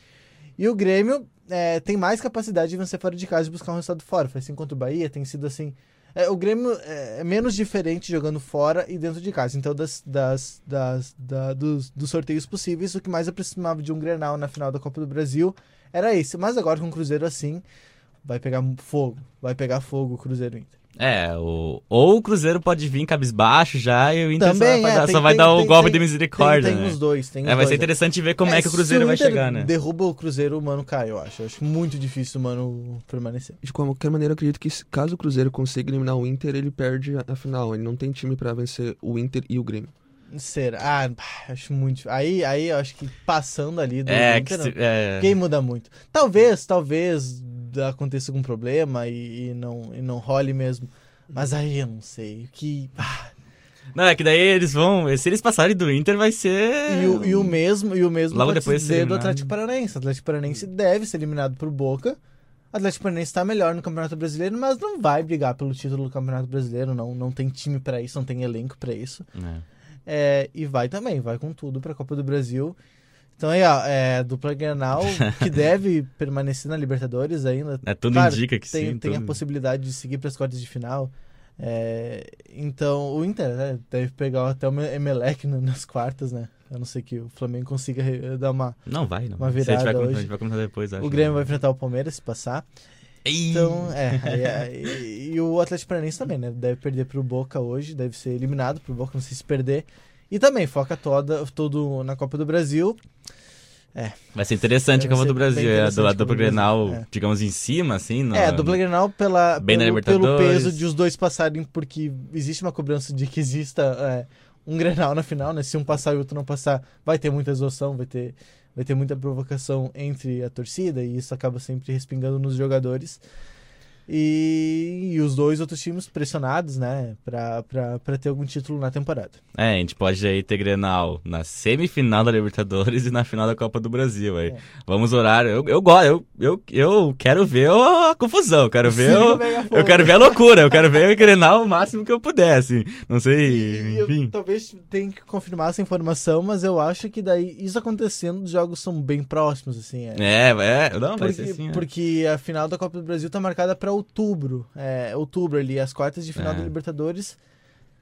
E o Grêmio é, tem mais capacidade de vencer fora de casa e buscar um resultado fora. Foi assim contra o Bahia, tem sido assim. É, o Grêmio é, é menos diferente jogando fora e dentro de casa. Então, das, das, das, da- dos, dos sorteios possíveis, o que mais aproximava de um Grenal na final da Copa do Brasil era esse. Mas agora com o Cruzeiro assim, vai pegar fogo. Vai pegar fogo o Cruzeiro Inter. É, o... ou o Cruzeiro pode vir cabisbaixo já e o Inter Também, só vai, é, dar, tem- só vai tem- dar o tem- golpe tem- de misericórdia, tem, tem né? os dois, tem os É, vai dois. ser interessante ver como é, que o se Cruzeiro vai Inter chegar, né? Derruba o Cruzeiro, o mano cai, eu acho. Eu acho muito difícil o mano permanecer. De qualquer maneira, eu acredito que caso o Cruzeiro consiga eliminar o Inter, ele perde a, a final. Ele não tem time pra vencer o Inter e o Grêmio. Será? Ah, acho muito. Aí, aí eu acho que passando ali do É, Inter, se- é... Quem muda muito. Talvez, talvez aconteça algum problema e, e não, e não role mesmo. Mas aí eu não sei. Que. ah, Não, é que daí eles vão... Se eles passarem do Inter, vai ser... E, o, e o mesmo, e o mesmo Logo depois se de ser do. Atlético Paranaense. O Atlético Paranaense deve ser eliminado por Boca. O Atlético Paranaense está melhor no Campeonato Brasileiro, mas não vai brigar pelo título do Campeonato Brasileiro. Não, não tem time pra isso, não tem elenco pra isso. É. É, e vai também, vai com tudo pra Copa do Brasil. Então aí, ó, é, dupla Grenal, que [laughs] deve permanecer na Libertadores ainda. É, tudo Claro, indica que tem, sim. tem a tudo- possibilidade de seguir para as quartas de final. É, então, o Inter né, deve pegar até o Emelec na- nas quartas, né? A não ser que o Flamengo consiga dar uma. Não vai, não. Uma Se a gente vai, virada hoje. a gente vai comentar depois, acho. O Grêmio vai enfrentar o Palmeiras se passar. Então, é, aí- aí- e, o Atlético Paranaense também, né? Deve perder pro Boca hoje, deve ser eliminado pro Boca, não sei se perder. E também foca toda, todo na Copa do Brasil. Vai ser interessante a Copa do Brasil. É, a, do- a dupla Grenal, é. digamos, em cima, assim. no- É, a dupla Grenal pela, Bem na pelo, pelo peso de os dois passarem, porque existe uma cobrança de que exista é, um Grenal na final, né? Se um passar e o outro não passar, vai ter muita exaustão, vai ter, vai ter muita provocação entre a torcida e isso acaba sempre respingando nos jogadores. E, e os dois outros times pressionados, né? Pra, pra, pra ter algum título na temporada. É, a gente pode aí ter Grenal na semifinal da Libertadores e na final da Copa do Brasil. Aí. É. Vamos orar. Eu, eu gosto, eu, eu, eu quero ver a confusão, quero ver o, Eu quero ver a loucura, eu quero ver o Grenal o máximo que eu puder, assim. Não sei, E eu enfim. talvez tenha que confirmar essa informação, mas eu acho que daí isso acontecendo, os jogos são bem próximos, assim. É. É, é, não, vai Porque, ser assim. é. porque a final da Copa do Brasil tá marcada pra outubro. É, outubro ali, as quartas de final É. da Libertadores.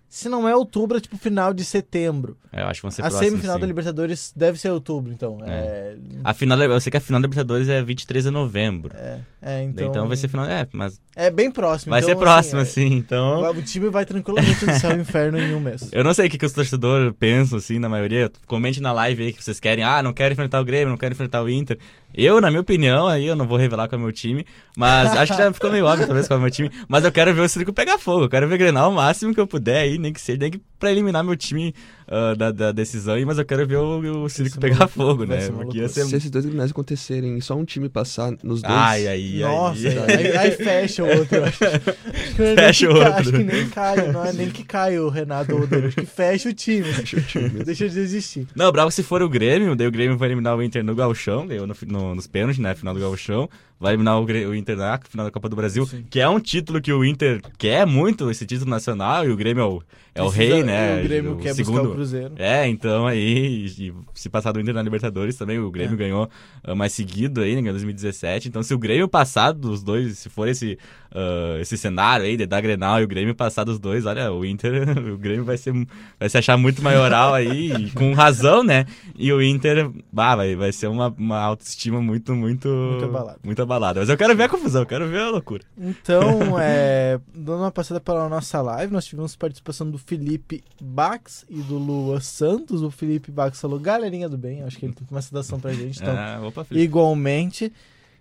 Se não é outubro, é tipo final de setembro. É, eu acho que vão ser a próximos, semifinal sim. da Libertadores deve ser outubro, então. É, A final, eu sei que a final da Libertadores é 23 de novembro. é, é, Então, então. vai ser final. É, mas É bem próximo. vai então, ser próximo, é, assim. Então. O time vai tranquilamente do céu ao inferno em um mês. Eu não sei o que, que os torcedores pensam, assim, na maioria. Comente na live aí que vocês querem. Ah, não quero enfrentar o Grêmio, não quero enfrentar o Inter. Eu, na minha opinião, aí eu não vou revelar qual é o meu time. Mas acho que já ficou meio óbvio, talvez, qual é o meu time. Mas eu quero ver o circo pegar fogo. Eu quero ver Grenal o máximo que eu puder aí, nem que seja, nem que pra eliminar meu time ah, da, da decisão aí. Mas eu quero ver o, o circo pegar fogo, né? Porque ser. Se esses dois grenais acontecerem e só um time passar nos dois. Ai, ai, Nossa, ai. aí, aí fecha o outro. eu Acho, acho [laughs] que Fecha o outro. Acho que nem cai, não é nem que cai o Renato Odor, acho que fecha o time. [laughs] Fecha o time. Deixa de existir. Não, bravo se for o Grêmio, daí o Grêmio vai eliminar o Inter no Galchão, ganhou no, no- nos pênaltis, né, final do Galchão. Vai eliminar o, o Inter na final da Copa do Brasil, Sim. que é um título que o Inter quer muito, esse título nacional, e o Grêmio é o, é o rei, né? O Grêmio quer buscar o Cruzeiro. É, então aí, e se passar do Inter na Libertadores também, o Grêmio É. ganhou ah, mais seguido aí, né, em 2017. Então, se o Grêmio passar dos dois, se for esse, ah, esse cenário aí, de dar Grenal e o Grêmio passar dos dois, olha, o Inter, [laughs] o Grêmio vai, ser, vai se achar muito maioral aí, e com razão, né? E o Inter, bah, vai, vai ser uma, uma autoestima muito, muito... Muito abalada. Muito abalada. Mas eu quero ver a confusão, eu quero ver a loucura. Então, [laughs] é, dando uma passada pela nossa live, nós tivemos participação do Felipe Bax e do Lua Santos. O Felipe Bax falou, galerinha do bem, acho que ele tem uma citação pra gente, então, Ah, opa, Felipe. igualmente.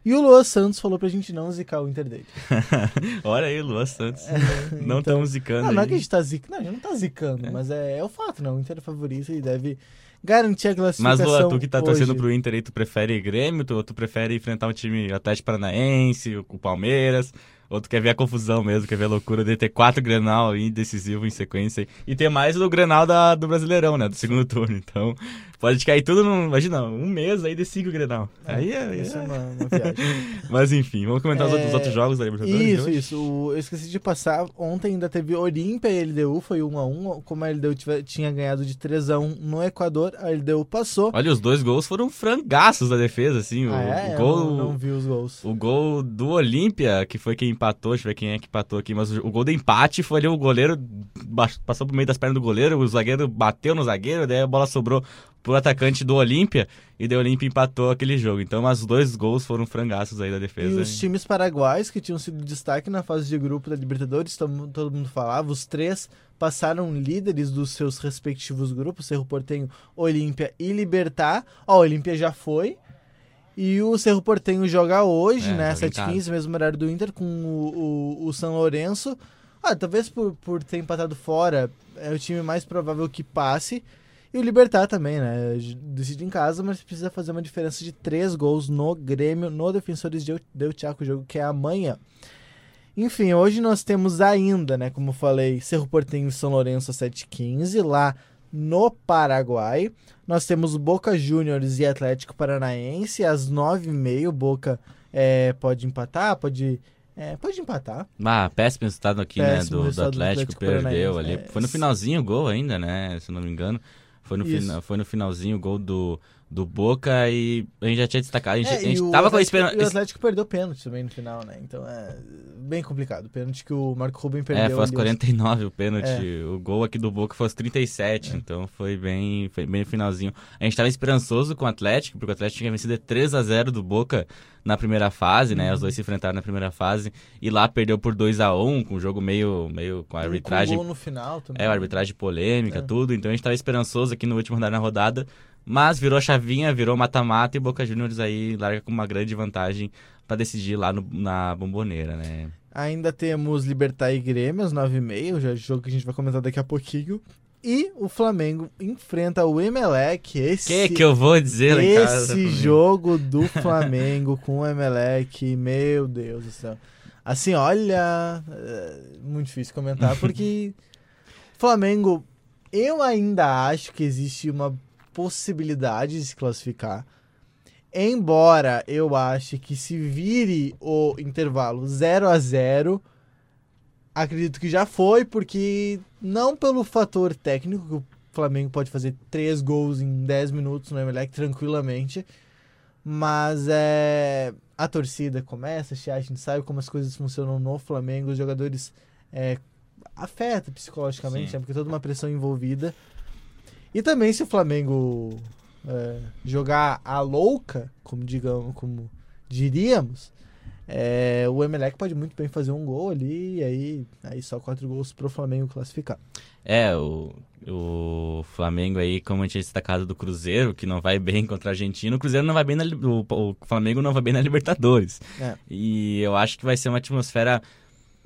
E o Lua Santos falou pra gente não zicar o Inter dele. [laughs] Olha aí, Luan Santos. [laughs] não então- estamos zicando Não, não é que a gente tá zicando, não, a gente não tá zicando, É. mas é, é o fato, né? O Inter é favorito e deve garantir a Mas, classificação Lua, tu que tá torcendo hoje. pro Inter aí, tu prefere Grêmio, tu, tu prefere enfrentar o time Atlético Paranaense, o, Palmeiras, ou tu quer ver a confusão mesmo, quer ver a loucura de ter quatro Grenal aí decisivo em sequência e ter mais o Grenal da, do Brasileirão, né, do segundo turno. Então, pode cair tudo num, imagina, um mês aí decide o Grenal. aí é, Isso é é- uma, uma viagem. [laughs] Mas enfim, vamos comentar os É, outros, outros jogos da Libertadores. de Isso, isso. O- eu esqueci de passar. Ontem ainda teve Olímpia e LDU, foi 1x1. Como a LDU tive- tinha ganhado de 3x1 no Equador, a LDU passou. Olha, os dois gols foram frangaços da defesa, assim, o, ah, é? o Eu gol... não, não vi os gols. O gol do Olímpia, que foi quem empatou, deixa eu ver quem é que empatou aqui, mas o, o gol do empate foi ali o goleiro passou por meio das pernas do goleiro, o zagueiro bateu no zagueiro, daí a bola sobrou pro atacante do Olímpia e daí o Olímpia empatou aquele jogo. Então, os dois gols foram frangaços aí da E defesa. os times paraguaios que tinham sido destaque na fase de grupo da Libertadores, todo, mundo falava, os três passaram líderes dos seus respectivos grupos, Cerro Portenho, Olímpia e Libertar. Ó, a Olímpia já foi. E o Cerro Portenho joga hoje, É, né? joga em casa. 7h15, mesmo horário do Inter, com o, o, o São Lourenço. Ah, talvez por, por ter empatado fora, é o time mais provável que passe. E o Libertar também, né? Decide em casa, mas precisa fazer uma diferença de três gols no Grêmio, no Defensores de Del Chaco, jogo que é amanhã. Enfim, hoje nós temos ainda, né, como eu falei, Cerro Portenho e São Lourenço às 7h15, lá no Paraguai. Nós temos Boca Juniors e Atlético Paranaense às 9h30. Boca é, pode empatar, pode, é, pode empatar. Ah, péssimo resultado aqui, Péssimo né, do, do resultado do Atlético, Atlético perdeu ali. é. Foi no finalzinho o gol ainda, né, se eu não me engano. Foi no, fina, foi no finalzinho o gol do, do Boca e a gente já tinha destacado. A gente, É, a gente o tava com a esperança. e o Atlético perdeu pênalti também no final, né? Então é bem complicado. Pênalti que o Marco Rubem perdeu. É, foi aos ali, 49 o pênalti. É. O gol aqui do Boca foi aos 37, então foi bem, foi bem finalzinho. A gente tava esperançoso com o Atlético, porque o Atlético tinha vencido 3 a 0 do Boca na primeira fase, né? Os dois se enfrentaram na primeira fase e lá perdeu por 2 a 1 um, com um jogo meio, meio com a arbitragem. Com gol no final também. É, a arbitragem polêmica, É. tudo. Então a gente tava esperançoso aqui no último rodada na rodada. Mas virou chavinha, virou mata-mata e o Boca Juniors aí larga com uma grande vantagem pra decidir lá no- na bomboneira, né? Ainda temos Libertar e Grêmio às 9h30, já é jogo que a gente vai comentar daqui a pouquinho. E o Flamengo enfrenta o Emelec. Esse, que que eu vou dizer lá em casa? esse jogo do [laughs] Flamengo com o Emelec, meu Deus do céu. Assim, olha, é muito difícil comentar, [laughs] porque Flamengo, eu ainda acho que existe uma possibilidade de se classificar. Embora eu ache que se vire o intervalo 0 a 0 acredito que já foi, porque não pelo fator técnico, que o Flamengo pode fazer três gols em 10 minutos no Emelec tranquilamente, mas é a torcida começa, a gente sabe como as coisas funcionam no Flamengo, os jogadores é, afeta psicologicamente, Sim. né, porque toda uma pressão envolvida. E também se o Flamengo é, jogar a louca, como digamos, como diríamos, é, o Emelec pode muito bem fazer um gol ali e aí, aí só quatro gols pro Flamengo classificar. É, o, o Flamengo aí, como a gente tinha destacado do Cruzeiro, que não vai bem contra a Argentina, o Cruzeiro não vai bem na, o, o Flamengo não vai bem na Libertadores. É. E eu acho que vai ser uma atmosfera.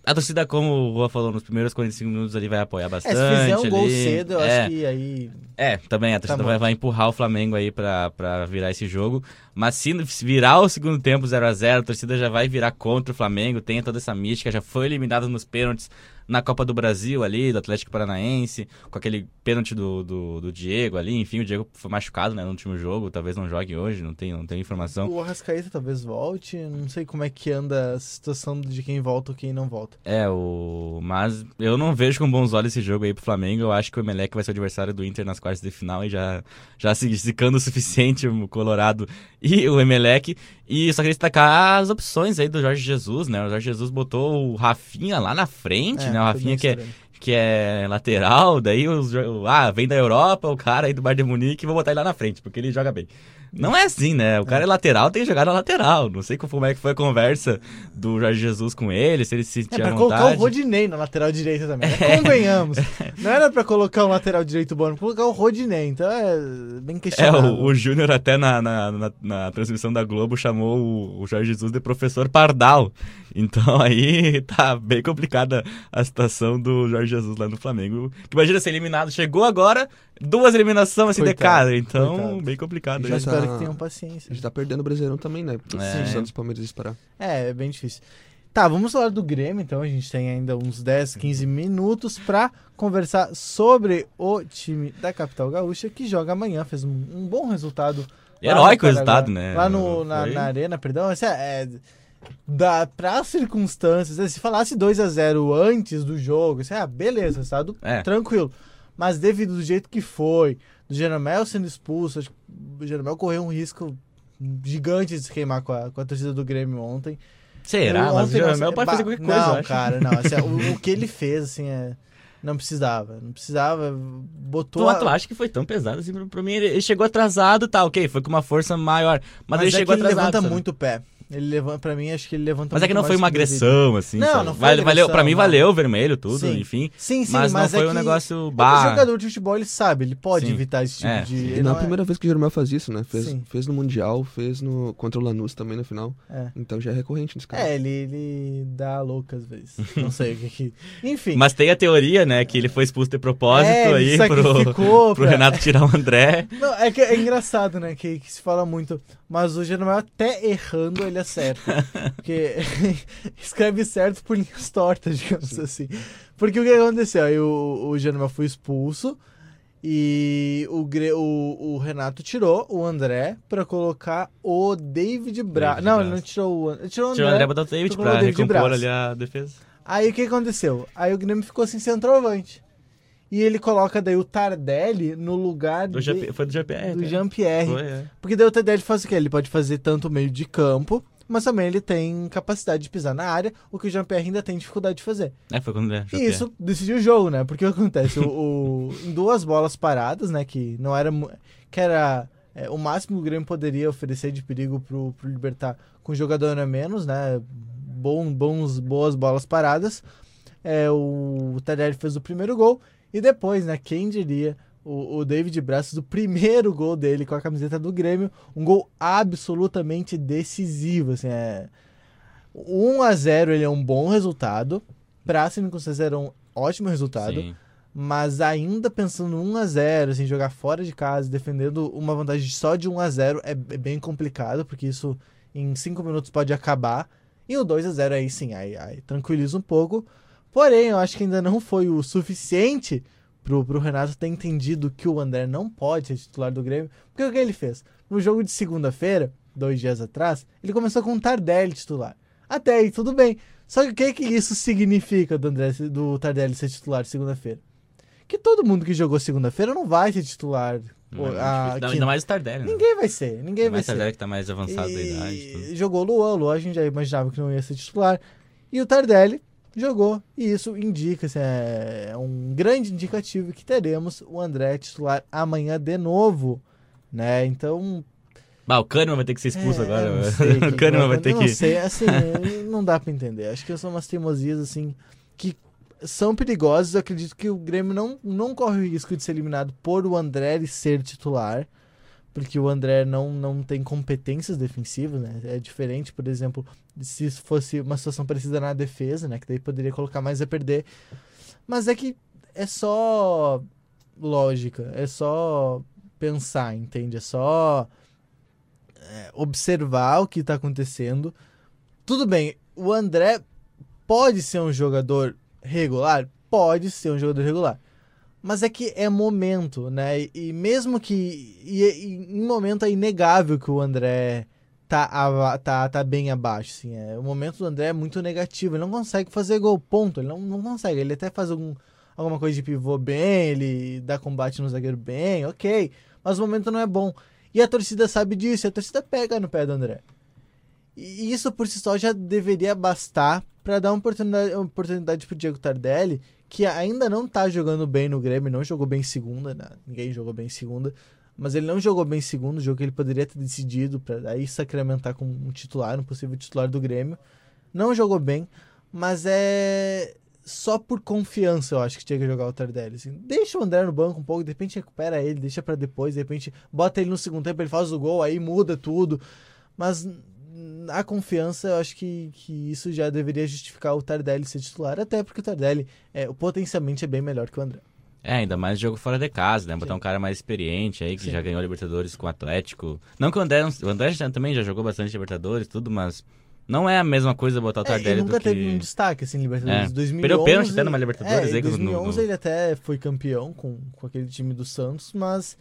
A torcida, como o Rua falou, nos primeiros 45 minutos ali vai apoiar É, bastante. se fizer um gol ali. cedo, eu é, acho que aí. É, também a torcida Tá vai, vai empurrar o Flamengo aí pra, pra virar esse jogo. Mas se se virar o segundo tempo 0 a 0 a torcida já vai virar contra o Flamengo, tem toda essa mística, já foi eliminado nos pênaltis na Copa do Brasil ali, do Atlético Paranaense, com aquele pênalti do, do, do Diego ali, enfim, o Diego foi machucado né, no último jogo, talvez não jogue hoje, não tenho, não tenho informação. O Arrascaeta talvez volte. Não sei como é que anda a situação de quem volta ou quem não volta. É, o. Mas eu não vejo com bons olhos esse jogo aí pro Flamengo. Eu acho que o Emelec vai ser o adversário do Inter nas quartas de final e já, já se zicando o suficiente o Colorado e o Emelec. E só queria destacar as opções aí do Jorge Jesus, né? O Jorge Jesus botou o Rafinha lá na frente, É, né? O Rafinha que é, que é lateral, daí os, ah, vem da Europa, o cara aí do Bayern de Munique, vou botar ele lá na frente, porque ele joga bem. Não é assim, né? O cara é lateral, tem que jogar na lateral. Não sei como é que foi a conversa do Jorge Jesus com ele, se ele se É sentia pra à colocar vontade. o Rodinei na lateral direita também. né? [laughs] Convenhamos. Não era pra colocar um lateral direito bom, era pra colocar o Rodinei. Então é bem É, questionável. o, o Júnior até na, na, na, na transmissão da Globo chamou o, o Jorge Jesus de professor Pardal. Então aí [laughs] tá bem complicada a situação do Jorge Jesus lá no Flamengo. Que imagina ser eliminado. Chegou agora, duas eliminações assim de cara. Então, coitado. bem complicado. Eu Já espero tá- que tenham paciência. A gente tá perdendo o Brasileirão também, né? É. Se o Santos e Palmeiras disparar. É, é bem difícil. Tá, vamos falar do Grêmio, então. A gente tem ainda uns 10, 15 minutos pra conversar sobre o time da capital gaúcha que joga amanhã. Fez um, um bom resultado. Heróico resultado, né? Lá no, na, na arena, perdão. Esse é, é, da, pra circunstâncias, né, se falasse 2 a 0 antes do jogo, isso é, ah, beleza, resultado É. tranquilo. Mas devido do jeito que foi, do Jeromel sendo expulso, acho que o Jeromel correu um risco gigante de se queimar com a, com a torcida do Grêmio ontem. Será? Eu Mas o Jeromel pode fazer qualquer coisa, Não, cara, não. assim, o, o que ele [laughs] fez, assim, é. Não precisava. Não precisava. Botou. Tu, a- tu acha que foi tão pesado assim pra, mim? Ele, ele chegou atrasado, tá, ok, foi com uma força maior. Mas, ele é chegou que ele atrasado. levanta sabe? muito o pé. Ele levanta, pra mim, acho que ele levanta Mas é que não foi uma agressão, assim. Não, sabe? não foi Vale- valeu, Pra mim não. valeu o vermelho, tudo, Sim. enfim. Sim, sim, mas, mas, não foi é um que negócio O bah. jogador de futebol, ele sabe, ele pode Sim. evitar esse tipo É. de. E ele não é a primeira vez que o Jeromel faz isso, né? Fez, Sim. fez no Mundial, fez no contra o Lanús também no final. É. Então já é recorrente nesse caso. É, ele, ele dá louca às vezes. [laughs] Não sei o que que. Enfim. Mas tem a teoria, né, que ele foi expulso de propósito é, aí pro, [laughs] pro Renato tirar o André. Não, é que é engraçado, né? Que, que se fala muito. Mas o Jeromel, até errando, ele acerta. Porque [laughs] escreve certo por linhas tortas, digamos assim. Porque o que aconteceu? Aí o, o foi expulso. E o, o, o Renato tirou o André pra colocar o David Braz. Não, Braz. ele não tirou o, ele tirou o André. Tirou o André botou o David o pra David recompor Braz. ali a defesa. Aí o que aconteceu? Aí o Grêmio ficou sem centroavante. E ele coloca daí o Tardelli no lugar Do de- foi do GPR. do né? Jean-Pierre. É. Porque daí o Tardelli faz o quê? Ele pode fazer tanto o meio de campo, mas também ele tem capacidade de pisar na área, o que o Jean-Pierre ainda tem dificuldade de fazer. É, foi quando é, E isso decidiu o jogo, né? Porque o que acontece? O, o- em duas bolas paradas, né? Que não era. Que era É, o máximo que o Grêmio poderia oferecer de perigo pro, pro Libertar com jogador a menos, né? Bom, bons, boas bolas paradas. É, o Tardelli fez o primeiro gol e depois, né? Quem diria o, o David Brazos, o primeiro gol dele com a camiseta do Grêmio, um gol absolutamente decisivo, assim, é... 1 a 0 ele é um bom resultado, pra circunstância era um ótimo resultado, Sim. mas ainda pensando no 1 a 0 assim, jogar fora de casa, defendendo uma vantagem só de 1 a 0 é, é bem complicado, porque isso em 5 minutos pode acabar, e o 2 a 0 aí sim, aí, aí tranquiliza um pouco, porém eu acho que ainda não foi o suficiente pro, pro Renato ter entendido que o André não pode ser titular do Grêmio, porque o que ele fez? No jogo de segunda-feira, dois dias atrás, ele começou com o Tardelli titular. Até aí, tudo bem. Só que o que, que isso significa do, André, do Tardelli ser titular segunda-feira? Que todo mundo que jogou segunda-feira não vai ser titular. Não, é ah, difícil. Ainda- mais o Tardelli, né? Ninguém vai ser, ninguém Ainda vai mais o ser. Tardelli que tá mais avançado da idade. E tudo. jogou o Luan, o Luan a gente já imaginava que não ia ser titular. E o Tardelli jogou. E isso indica, é é um grande indicativo que teremos o André titular amanhã de novo. Né? Então. Bah, o Kahneman vai ter que ser expulso é, agora. não sei [laughs] o Kahneman vai ter eu que. Não sei, assim, [laughs] não dá pra entender. Acho que são umas teimosias, assim, que são perigosas. Eu acredito que o Grêmio não, não corre o risco de ser eliminado por o André ser titular. Porque o André não, não tem competências defensivas, né? É diferente, por exemplo, se fosse uma situação parecida na defesa, né? Que daí poderia colocar mais a perder. Mas é que é só lógica, é só pensar, entende? É só é, observar o que tá acontecendo. Tudo bem, o André pode ser um jogador regular? Pode ser um jogador regular. Mas é que é momento, né? E, mesmo que. E, e em momento é inegável que o André tá, ava- tá, tá bem abaixo. Assim, é, o momento do André é muito negativo. Ele não consegue fazer gol, ponto. Ele não, não consegue. Ele até faz algum, alguma coisa de pivô bem, ele dá combate no zagueiro bem, ok. Mas o momento não é bom. E a torcida sabe disso, a torcida pega no pé do André. E isso por si só já deveria bastar para dar uma oportunidade, uma oportunidade pro Diego Tardelli, que ainda não tá jogando bem no Grêmio, não jogou bem em segunda, né? ninguém jogou bem em segunda, mas ele não jogou bem em segundo, jogo que ele poderia ter decidido para aí sacramentar como um titular, um possível titular do Grêmio. Não jogou bem, mas é só por confiança eu acho que tinha que jogar o Tardelli. Assim. Deixa o André no banco um pouco, de repente recupera ele, deixa para depois, de repente bota ele no segundo tempo, ele faz o gol, aí muda tudo. Mas a confiança, eu acho que, que isso já deveria justificar o Tardelli ser titular, até porque o Tardelli é, potencialmente é bem melhor que o André. É, ainda mais jogo fora de casa, né? Botar Sim. um cara mais experiente aí, que Sim. já ganhou Libertadores com o Atlético. Não que o André, o André já- também já jogou bastante Libertadores, tudo, mas não é a mesma coisa botar o É, ele Tardelli nunca do que... teve um destaque assim, Libertadores. É. 2011, Perdeu pênalti até numa Libertadores é, em no- no- 2011 no- ele até foi campeão com, com aquele time do Santos, mas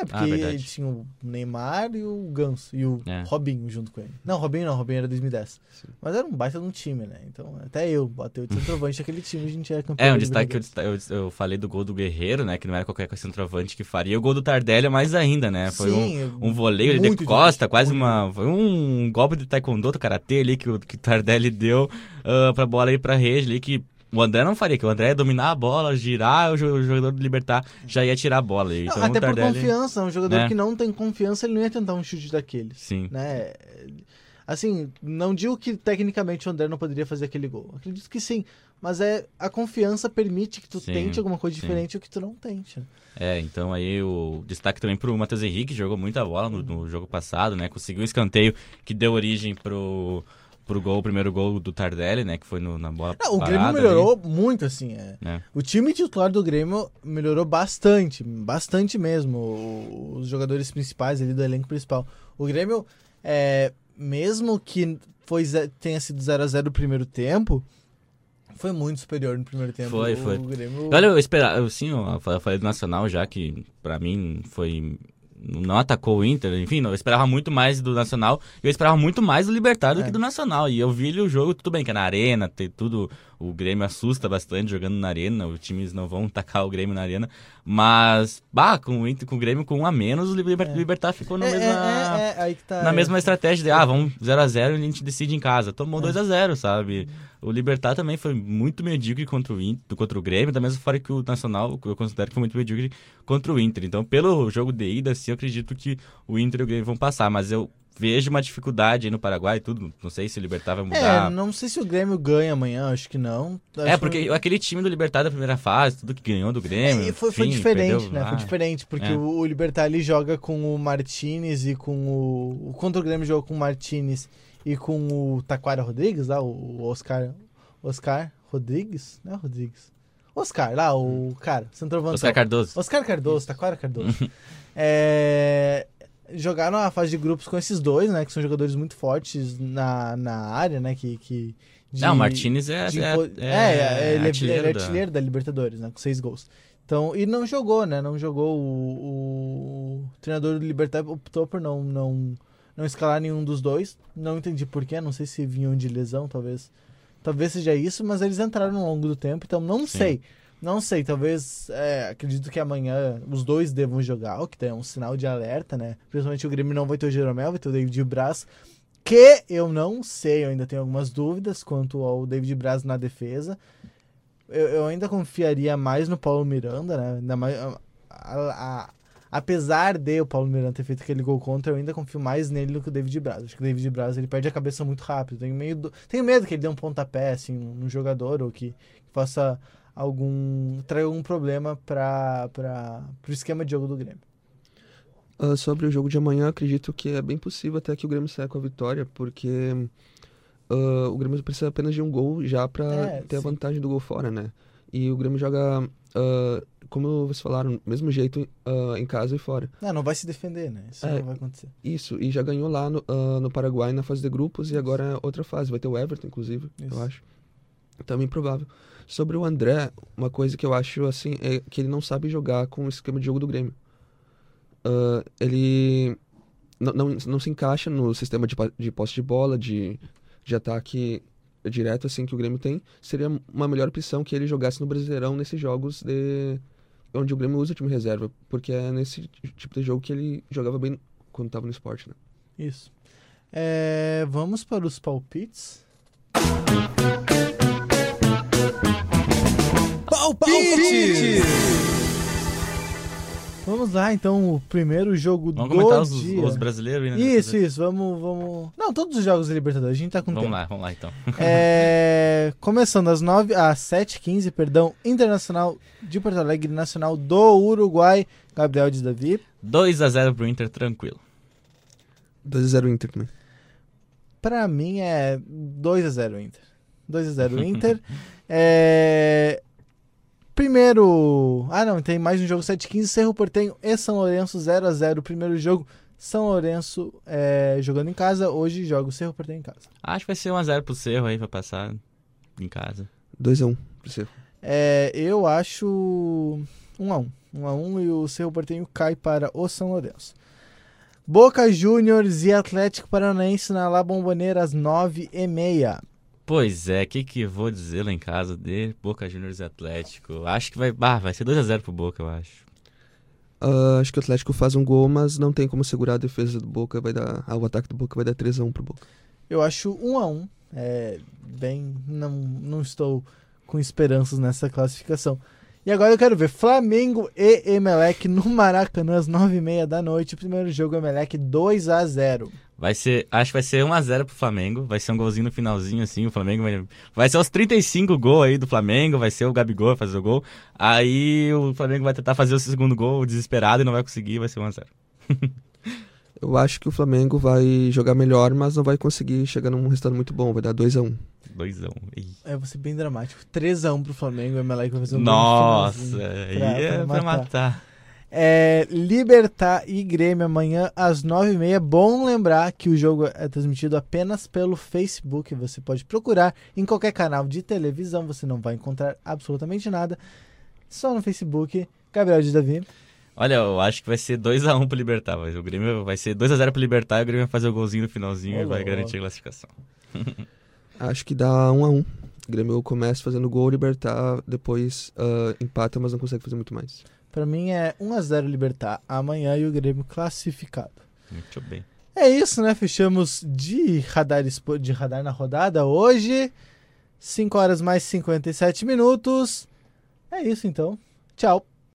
é porque Ah, verdade. tinha o Neymar e o Ganso e o É. Robinho junto com ele. Não, Robinho não, Robinho era 2010. Sim. Mas era um baita de um time, né? Então, até eu botei o centroavante [laughs] daquele time, a gente era campeão. É, um destaque que eu, eu, falei do gol do Guerreiro, né? Que não era qualquer centroavante que faria. E o gol do Tardelli é mais ainda, né? Foi um, Sim, um voleio de costa, quase muito uma. Foi um golpe de taekwondo, do karatê ali que o, que Tardelli deu ah, pra bola ir pra rede ali, que o André não faria, que o André ia dominar a bola, girar, o jo- o jogador do Libertar já ia tirar a bola. Não, Então, até o por Tardelli... confiança, um jogador É. que não tem confiança, ele não ia tentar um chute daqueles. Sim. né? Assim, não digo que tecnicamente o André não poderia fazer aquele gol. Acredito que sim. Mas é a confiança permite que tu Sim, tente alguma coisa sim. diferente ou que tu não tente. né? É, então aí o destaque também pro Matheus Henrique, que jogou muita bola no, no jogo passado, né? Conseguiu um escanteio que deu origem pro, pro gol, o primeiro gol do Tardelli, né? Que foi no- na bola Não, o Grêmio melhorou muito, assim. É. É. O time titular do Grêmio melhorou bastante, bastante mesmo. o- Os jogadores principais ali do elenco principal. O Grêmio, é, mesmo que foi, tenha sido 0 a 0 no primeiro tempo, foi muito superior no primeiro tempo. Foi, o, foi. O Grêmio... Olha, eu esperava, eu, sim, eu falei do Nacional já, que pra mim foi. Não atacou o Inter, enfim, eu esperava muito mais do Nacional. Eu esperava muito mais do Libertar do É. que do Nacional. E eu vi o jogo, tudo bem, que é na arena, tem tudo O Grêmio assusta bastante jogando na arena, os times não vão [laughs] tacar o Grêmio na arena. Mas, bah, com o, com o Grêmio com um a menos, o Liber, É. Libertar ficou na É, mesma. é, é, é, tá. Na mesma estratégia de, ah, vamos 0x0 e a gente decide em casa. Tomou 2x0, sabe? O Libertar também foi muito medíocre contra o, Inter, contra o Grêmio, da mesma forma que o Nacional, eu considero que foi muito medíocre contra o Inter. Então, pelo jogo de ida, sim, eu acredito que o Inter e o Grêmio vão passar. Mas eu vejo uma dificuldade aí no Paraguai e tudo. Não sei se o Libertar vai É, mudar. não sei se o Grêmio ganha amanhã, acho que não. Acho É, que- porque aquele time do Libertar da primeira fase, tudo que ganhou do Grêmio. É, foi, foi enfim, diferente, perdeu né? lá. Foi diferente, porque É. o, o Libertar ele joga com o Martinez e com o. o contra o Grêmio jogou com o Martinez e com o Taquara Rodrigues, lá, o Oscar. Oscar Rodrigues? Não é Rodrigues. Oscar, lá, o cara, centroavantão. Oscar Cardoso. Oscar Cardoso, Taquara Cardoso. [laughs] É, jogaram a fase de grupos com esses dois, né? Que são jogadores muito fortes na, na área, né? Que, que de- Não, o Martinez é, de é, impo- é, é, ele, é- artilheiro é da- artilheiro da Libertadores, né? Com seis gols. Então, e não jogou, né? Não jogou. O, o treinador do Libertar optou por não, não, não escalar nenhum dos dois. Não entendi porquê, não sei se vinham de lesão, talvez. Talvez seja isso, mas eles entraram ao longo do tempo, então não Sim. sei. Não sei, talvez. é, acredito que amanhã os dois devam jogar, o que é um sinal de alerta, né? Principalmente o Grêmio não vai ter o Jeromel, vai ter o David Braz. Que eu não sei, eu ainda tenho algumas dúvidas quanto ao David Braz na defesa. Eu, eu ainda confiaria mais no Paulo Miranda, né? Ainda mais, a- a- apesar de o Paulo Miranda ter feito aquele gol contra, eu ainda confio mais nele do que o David Braz. Acho que o David Braz ele perde a cabeça muito rápido. Tenho medo, tenho medo que ele dê um pontapé assim, no jogador ou que, que faça algum. traga algum problema para o esquema de jogo do Grêmio. Ah, sobre o jogo de amanhã, acredito que é bem possível até que o Grêmio saia com a vitória, porque ah, o Grêmio precisa apenas de um gol já pra É, ter a sim. vantagem do gol fora, né? E o Grêmio joga, ah, como vocês falaram, mesmo jeito em casa e fora. Não, não vai se defender, né? Isso É. não vai acontecer. Isso, e já ganhou lá no, no Paraguai na fase de grupos e agora é outra fase. Vai ter o Everton, inclusive, Isso. eu acho. Também provável. Sobre o André, uma coisa que eu acho assim é que ele não sabe jogar com o esquema de jogo do Grêmio. Ah, ele não, não, não se encaixa no sistema de, de posse de bola, de, de ataque direto assim que o Grêmio tem. Seria uma melhor opção que ele jogasse no Brasileirão nesses jogos de onde o Grêmio usa o time reserva, porque é nesse tipo de jogo que ele jogava bem quando estava no esporte, né? Isso. É, vamos para os palpites. Palpites! Vamos lá, então, o primeiro jogo Vamos do comentar os, dia. os brasileiros aí, né? Isso, isso, vamos, vamos... Não, todos os jogos da Libertadores, a gente tá com Vamos tempo. lá, vamos lá então. É, [laughs] começando às 9, às 7h15, perdão, Internacional de Porto Alegre, Nacional do Uruguai, Gabriel de Davi. 2x0 pro Inter, tranquilo. 2x0 Inter também. Pra mim é 2x0 Inter. 2x0 [laughs] Inter. É, Primeiro. Ah, não, tem mais um jogo 7h15. Cerro Portenho e São Lourenço 0x0. Primeiro jogo, São Lourenço é, jogando em casa. Hoje joga o Cerro Portenho em casa. Acho que vai ser 1x0 pro Cerro aí pra passar em casa. 2x1 pro Cerro. É, eu acho 1x1. 1x1 e o Cerro Portenho cai para o São Lourenço. Boca Juniors e Atlético Paranaense na La Bombonera às 9h30. Pois é, o que que eu vou dizer lá em casa de Boca Juniors e Atlético? Acho que vai, bah, vai ser 2x0 pro Boca, eu acho. Ah, acho que o Atlético faz um gol, mas não tem como segurar a defesa do Boca. Vai dar, ah, o ataque do Boca vai dar 3x1 pro Boca. Eu acho 1 a 1 É bem. Não, não estou com esperanças nessa classificação. E agora eu quero ver Flamengo e Emelec no Maracanã às 9h30 da noite. O primeiro jogo Emelec 2 a 0 Vai ser, acho que vai ser 1x0 pro Flamengo. Vai ser um golzinho no finalzinho, assim. O Flamengo vai. Vai ser os 35 gols aí do Flamengo. Vai ser o Gabigol fazer o gol. Aí o Flamengo vai tentar fazer o segundo gol desesperado e não vai conseguir. Vai ser 1x0. [laughs] Eu acho que o Flamengo vai jogar melhor, mas não vai conseguir chegar num resultado muito bom. Vai dar 2x1. 2x1. Ih. É, vou ser bem dramático. 3 a 1 pro Flamengo. O Emelec vai fazer um Nossa, aí pra- é pra matar. matar. É, Libertar e Grêmio amanhã às 9h30. Bom lembrar que o jogo é transmitido apenas pelo Facebook. Você pode procurar em qualquer canal de televisão. Você não vai encontrar absolutamente nada. Só no Facebook. Gabriel de Davi. Olha, eu acho que vai ser 2x1 pro Libertar. Mas o Grêmio vai ser 2x0 pro Libertar e o Grêmio vai fazer o golzinho no finalzinho Ô, e vai garantir a classificação. [laughs] Acho que dá 1x1. O Grêmio começa fazendo gol, o Libertar depois ah, empata, mas não consegue fazer muito mais. Pra mim é 1x0 Libertar amanhã e o Grêmio classificado. Muito bem. É isso, né? Fechamos de radar, de radar na rodada hoje. 5 horas mais 57 minutos. É isso então. Tchau.